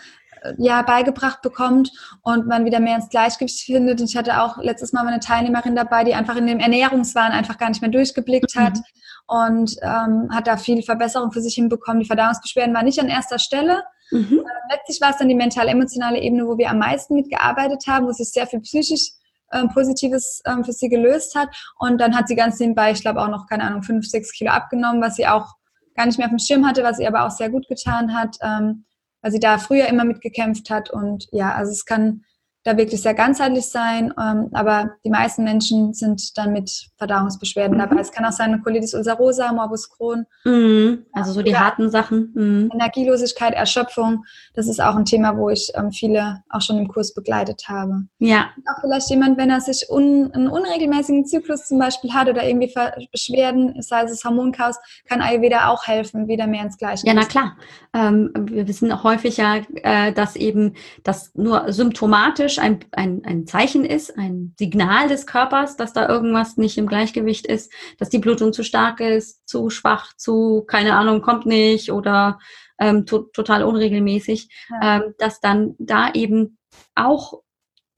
ja beigebracht bekommt und man wieder mehr ins Gleichgewicht findet. Und ich hatte auch letztes Mal meine Teilnehmerin dabei, die einfach in dem Ernährungswahn einfach gar nicht mehr durchgeblickt hat mhm. und ähm, hat da viel Verbesserung für sich hinbekommen. Die Verdauungsbeschwerden waren nicht an erster Stelle. Mhm. Letztlich war es dann die mental-emotionale Ebene, wo wir am meisten mitgearbeitet haben, wo sich sehr viel psychisch ähm, Positives ähm, für sie gelöst hat. Und dann hat sie ganz nebenbei, ich glaube auch noch, keine Ahnung, fünf, sechs Kilo abgenommen, was sie auch gar nicht mehr auf dem Schirm hatte, was sie aber auch sehr gut getan hat. Ähm, weil sie da früher immer mitgekämpft hat. Und ja, also es kann da wirklich sehr ganzheitlich sein, ähm, aber die meisten Menschen sind dann mit Verdauungsbeschwerden mhm. dabei. Es kann auch sein eine Colitis ulcerosa, Morbus Crohn. Mhm. Also so die harten Sachen. Mhm. Energielosigkeit, Erschöpfung, das ist auch ein Thema, wo ich ähm, viele auch schon im Kurs begleitet habe. Ja. Auch vielleicht jemand, wenn er sich un, einen unregelmäßigen Zyklus zum Beispiel hat oder irgendwie Beschwerden, sei es Hormonchaos, kann Ayurveda auch helfen, wieder mehr ins Gleiche. Ja, na klar. Ähm, wir wissen häufig ja, äh, dass eben das nur symptomatisch ein, ein, ein Zeichen ist, ein Signal des Körpers, dass da irgendwas nicht im Gleichgewicht ist, dass die Blutung zu stark ist, zu schwach, zu, keine Ahnung, kommt nicht oder ähm, to total unregelmäßig, ja. ähm, dass dann da eben auch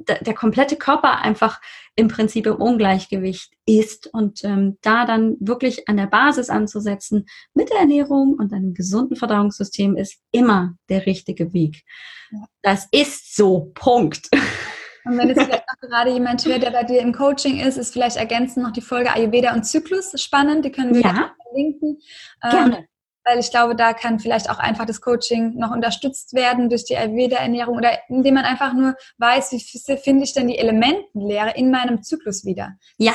der komplette Körper einfach im Prinzip im Ungleichgewicht ist und ähm, da dann wirklich an der Basis anzusetzen mit der Ernährung und einem gesunden Verdauungssystem ist immer der richtige Weg. Das ist so, Punkt. Und wenn es vielleicht auch gerade jemand hört, der bei dir im Coaching ist, ist vielleicht ergänzend noch die Folge Ayurveda und Zyklus spannend. Die können wir ja. verlinken. Ähm, Gerne. Weil ich glaube, da kann vielleicht auch einfach das Coaching noch unterstützt werden durch die Ayurveda-Ernährung oder indem man einfach nur weiß, wie finde ich denn die Elementenlehre in meinem Zyklus wieder. Ja,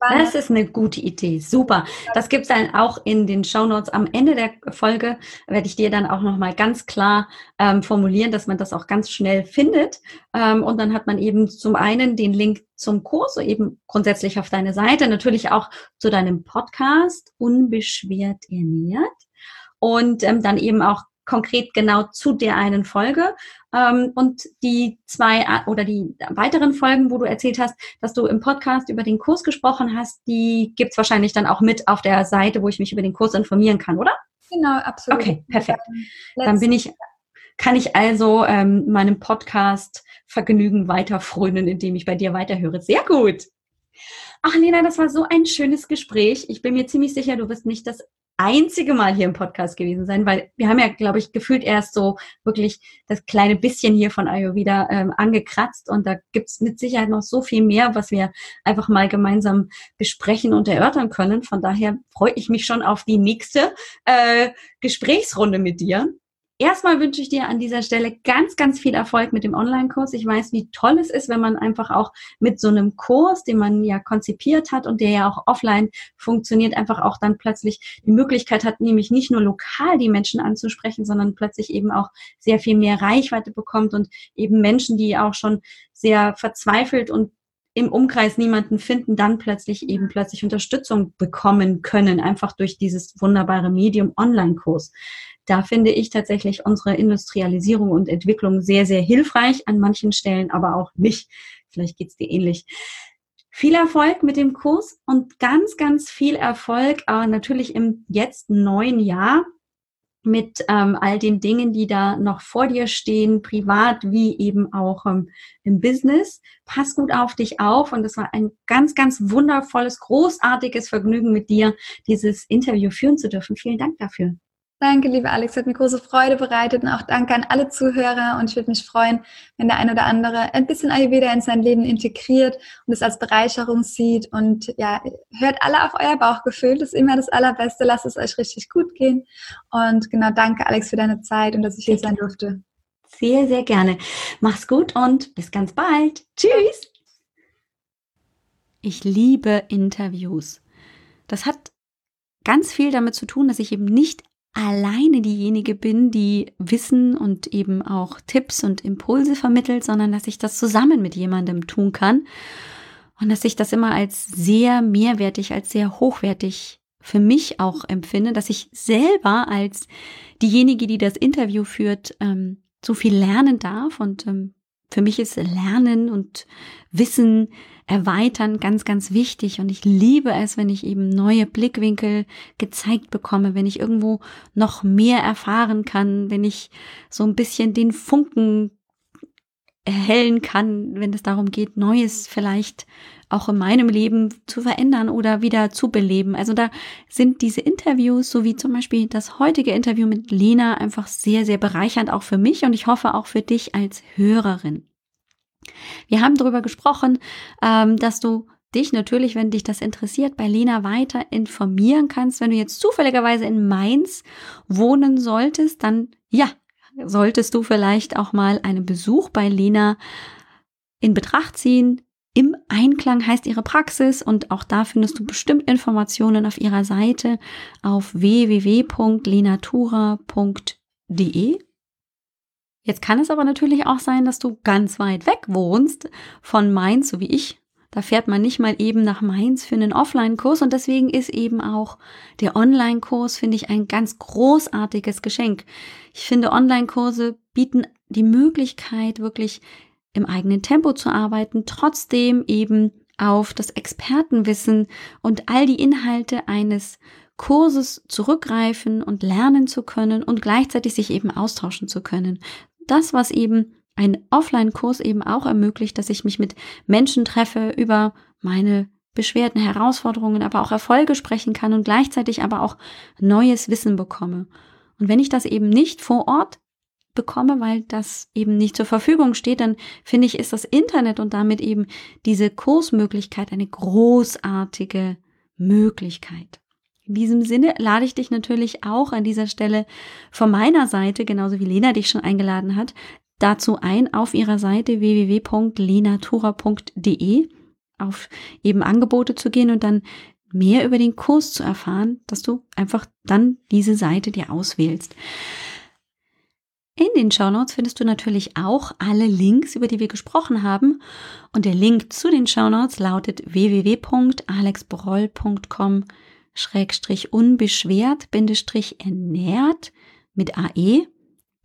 das ist eine gute Idee. Super. Das gibt es dann auch in den Show Notes. Am Ende der Folge werde ich dir dann auch nochmal ganz klar ähm, formulieren, dass man das auch ganz schnell findet. Ähm, und dann hat man eben zum einen den Link zum Kurs, eben grundsätzlich auf deine Seite, natürlich auch zu deinem Podcast, unbeschwert ernährt und ähm, dann eben auch konkret genau zu der einen Folge. Ähm, und die zwei äh, oder die weiteren Folgen, wo du erzählt hast, dass du im Podcast über den Kurs gesprochen hast, die gibt's wahrscheinlich dann auch mit auf der Seite, wo ich mich über den Kurs informieren kann, oder? Genau, absolut. Okay, perfekt. Dann bin ich, kann ich also ähm, meinem Podcast Vergnügen weiter frönen, indem ich bei dir weiterhöre. Sehr gut. Ach, Lena, das war so ein schönes Gespräch. Ich bin mir ziemlich sicher, du wirst nicht das einzige Mal hier im Podcast gewesen sein, weil wir haben ja, glaube ich, gefühlt erst so wirklich das kleine bisschen hier von Ayurveda ähm, angekratzt und da gibt's mit Sicherheit noch so viel mehr, was wir einfach mal gemeinsam besprechen und erörtern können. Von daher freue ich mich schon auf die nächste äh, Gesprächsrunde mit dir. Erstmal wünsche ich dir an dieser Stelle ganz, ganz viel Erfolg mit dem Online-Kurs. Ich weiß, wie toll es ist, wenn man einfach auch mit so einem Kurs, den man ja konzipiert hat und der ja auch offline funktioniert, einfach auch dann plötzlich die Möglichkeit hat, nämlich nicht nur lokal die Menschen anzusprechen, sondern plötzlich eben auch sehr viel mehr Reichweite bekommt und eben Menschen, die auch schon sehr verzweifelt und im Umkreis niemanden finden, dann plötzlich eben plötzlich Unterstützung bekommen können, einfach durch dieses wunderbare Medium Online-Kurs da finde ich tatsächlich unsere Industrialisierung und Entwicklung sehr, sehr hilfreich, an manchen Stellen aber auch nicht. Vielleicht geht's dir ähnlich. Viel Erfolg mit dem Kurs und ganz, ganz viel Erfolg äh, natürlich im jetzt neuen Jahr mit ähm, all den Dingen, die da noch vor dir stehen, privat wie eben auch ähm, im Business. Pass gut auf dich auf und es war ein ganz, ganz wundervolles, großartiges Vergnügen mit dir, dieses Interview führen zu dürfen. Vielen Dank dafür. Danke, liebe Alex, hat mir große Freude bereitet und auch danke an alle Zuhörer und ich würde mich freuen, wenn der ein oder andere ein bisschen Ayurveda in sein Leben integriert und es als Bereicherung sieht und ja, hört alle auf euer Bauchgefühl, das ist immer das Allerbeste, lasst es euch richtig gut gehen und genau, danke Alex für deine Zeit und dass ich hier sein durfte. Sehr, sehr gerne. Mach's gut und bis ganz bald. Tschüss. Ich liebe Interviews. Das hat ganz viel damit zu tun, dass ich eben nicht alleine diejenige bin, die Wissen und eben auch Tipps und Impulse vermittelt, sondern dass ich das zusammen mit jemandem tun kann. Und dass ich das immer als sehr mehrwertig, als sehr hochwertig für mich auch empfinde, dass ich selber als diejenige, die das Interview führt, ähm, so viel lernen darf. Und ähm, für mich ist Lernen und Wissen erweitern ganz, ganz wichtig. Und ich liebe es, wenn ich eben neue Blickwinkel gezeigt bekomme, wenn ich irgendwo noch mehr erfahren kann, wenn ich so ein bisschen den Funken erhellen kann, wenn es darum geht, Neues vielleicht auch in meinem Leben zu verändern oder wieder zu beleben. Also da sind diese Interviews, so wie zum Beispiel das heutige Interview mit Lena, einfach sehr, sehr bereichernd auch für mich und ich hoffe auch für dich als Hörerin. Wir haben darüber gesprochen, ähm, dass du dich natürlich, wenn dich das interessiert, bei Lena weiter informieren kannst. Wenn du jetzt zufälligerweise in Mainz wohnen solltest, dann ja, solltest du vielleicht auch mal einen Besuch bei Lena in Betracht ziehen. Im Einklang heißt ihre Praxis und auch da findest du bestimmt Informationen auf ihrer Seite auf www.lenatura.de. Jetzt kann es aber natürlich auch sein, dass du ganz weit weg wohnst von Mainz, so wie ich. Da fährt man nicht mal eben nach Mainz für einen Offline-Kurs und deswegen ist eben auch der Online-Kurs, finde ich, ein ganz großartiges Geschenk. Ich finde, Online-Kurse bieten die Möglichkeit, wirklich im eigenen Tempo zu arbeiten, trotzdem eben auf das Expertenwissen und all die Inhalte eines Kurses zurückgreifen und lernen zu können und gleichzeitig sich eben austauschen zu können. Das, was eben ein Offline-Kurs eben auch ermöglicht, dass ich mich mit Menschen treffe, über meine Beschwerden, Herausforderungen, aber auch Erfolge sprechen kann und gleichzeitig aber auch neues Wissen bekomme. Und wenn ich das eben nicht vor Ort bekomme, weil das eben nicht zur Verfügung steht, dann finde ich, ist das Internet und damit eben diese Kursmöglichkeit eine großartige Möglichkeit. In diesem Sinne lade ich dich natürlich auch an dieser Stelle von meiner Seite, genauso wie Lena dich schon eingeladen hat, dazu ein, auf ihrer Seite www.lenatura.de auf eben Angebote zu gehen und dann mehr über den Kurs zu erfahren, dass du einfach dann diese Seite dir auswählst. In den Shownotes findest du natürlich auch alle Links, über die wir gesprochen haben. Und der Link zu den Shownotes lautet www.alexbroll.com schrägstrich unbeschwert bindestrich ernährt mit AE.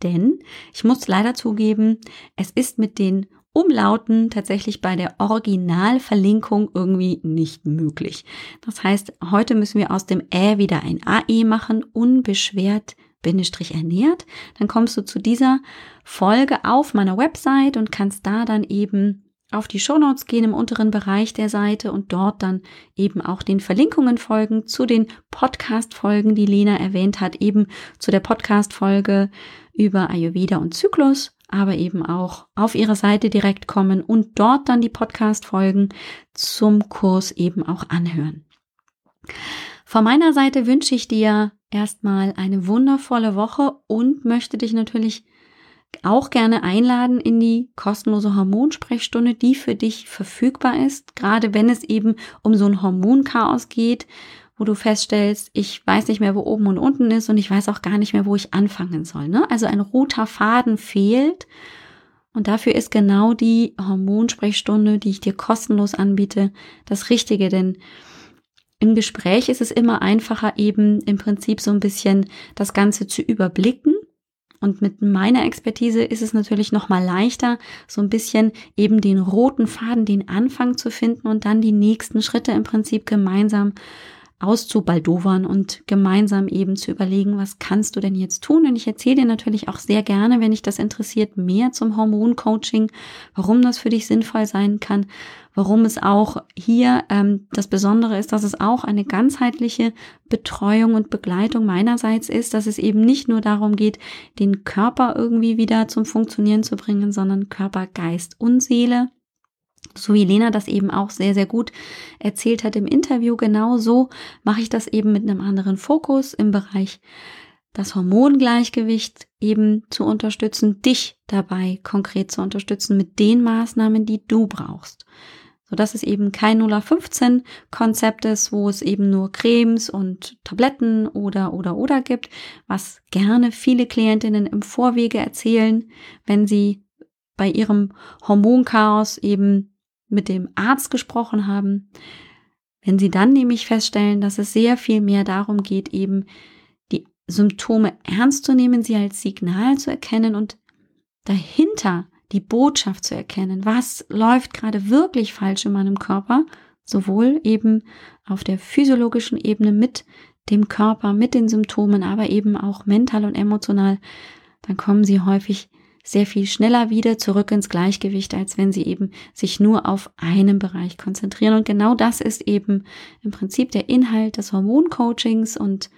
Denn ich muss leider zugeben, es ist mit den Umlauten tatsächlich bei der Originalverlinkung irgendwie nicht möglich. Das heißt, heute müssen wir aus dem Ä wieder ein AE machen, unbeschwert Bindestrich ernährt. Dann kommst du zu dieser Folge auf meiner Website und kannst da dann eben auf die Shownotes gehen im unteren Bereich der Seite und dort dann eben auch den Verlinkungen folgen zu den Podcast-Folgen, die Lena erwähnt hat, eben zu der Podcast-Folge über Ayurveda und Zyklus, aber eben auch auf ihre Seite direkt kommen und dort dann die Podcast-Folgen zum Kurs eben auch anhören. Von meiner Seite wünsche ich dir erstmal eine wundervolle Woche und möchte dich natürlich auch gerne einladen in die kostenlose Hormonsprechstunde, die für dich verfügbar ist, gerade wenn es eben um so ein Hormonchaos geht, wo du feststellst, ich weiß nicht mehr, wo oben und unten ist und ich weiß auch gar nicht mehr, wo ich anfangen soll. Ne? Also ein roter Faden fehlt und dafür ist genau die Hormonsprechstunde, die ich dir kostenlos anbiete, das Richtige, denn im Gespräch ist es immer einfacher, eben im Prinzip so ein bisschen das Ganze zu überblicken. Und mit meiner Expertise ist es natürlich noch mal leichter, so ein bisschen eben den roten Faden, den Anfang zu finden und dann die nächsten Schritte im Prinzip gemeinsam auszubaldowern und gemeinsam eben zu überlegen, was kannst du denn jetzt tun? Und ich erzähle dir natürlich auch sehr gerne, wenn dich das interessiert, mehr zum Hormoncoaching, warum das für dich sinnvoll sein kann, warum es auch hier ähm, das Besondere ist, dass es auch eine ganzheitliche Betreuung und Begleitung meinerseits ist, dass es eben nicht nur darum geht, den Körper irgendwie wieder zum Funktionieren zu bringen, sondern Körper, Geist und Seele so wie Lena das eben auch sehr, sehr gut erzählt hat im Interview, genau so mache ich das eben mit einem anderen Fokus im Bereich das Hormongleichgewicht eben zu unterstützen, dich dabei konkret zu unterstützen mit den Maßnahmen, die du brauchst. So dass es eben kein 015 Konzept ist, wo es eben nur Cremes und Tabletten oder oder oder gibt, was gerne viele Klientinnen im Vorwege erzählen, wenn sie bei ihrem Hormonchaos eben mit dem Arzt gesprochen haben, wenn Sie dann nämlich feststellen, dass es sehr viel mehr darum geht, eben die Symptome ernst zu nehmen, sie als Signal zu erkennen und dahinter die Botschaft zu erkennen, was läuft gerade wirklich falsch in meinem Körper, sowohl eben auf der physiologischen Ebene mit dem Körper, mit den Symptomen, aber eben auch mental und emotional, dann kommen sie häufig sehr viel schneller wieder zurück ins Gleichgewicht, als wenn sie eben sich nur auf einen Bereich konzentrieren. Und genau das ist eben im Prinzip der Inhalt des Hormoncoachings und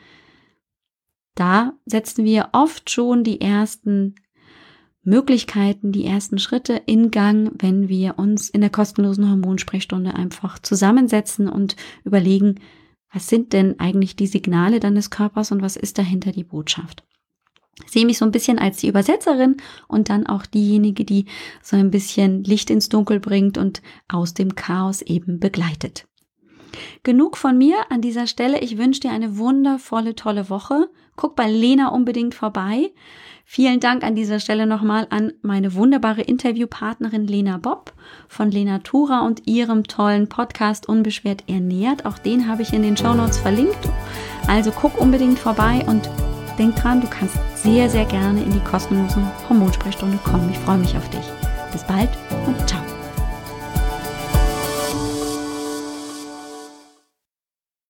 da setzen wir oft schon die ersten Möglichkeiten, die ersten Schritte in Gang, wenn wir uns in der kostenlosen Hormonsprechstunde einfach zusammensetzen und überlegen, was sind denn eigentlich die Signale deines Körpers und was ist dahinter die Botschaft sehe mich so ein bisschen als die Übersetzerin und dann auch diejenige, die so ein bisschen Licht ins Dunkel bringt und aus dem Chaos eben begleitet. Genug von mir an dieser Stelle. Ich wünsche dir eine wundervolle, tolle Woche. Guck bei Lena unbedingt vorbei. Vielen Dank an dieser Stelle nochmal an meine wunderbare Interviewpartnerin Lena Bob von Lena Tura und ihrem tollen Podcast Unbeschwert ernährt. Auch den habe ich in den Show Notes verlinkt. Also guck unbedingt vorbei und denk dran, du kannst sehr, sehr gerne in die kostenlose Hormonsprechstunde kommen. Ich freue mich auf dich. Bis bald und ciao.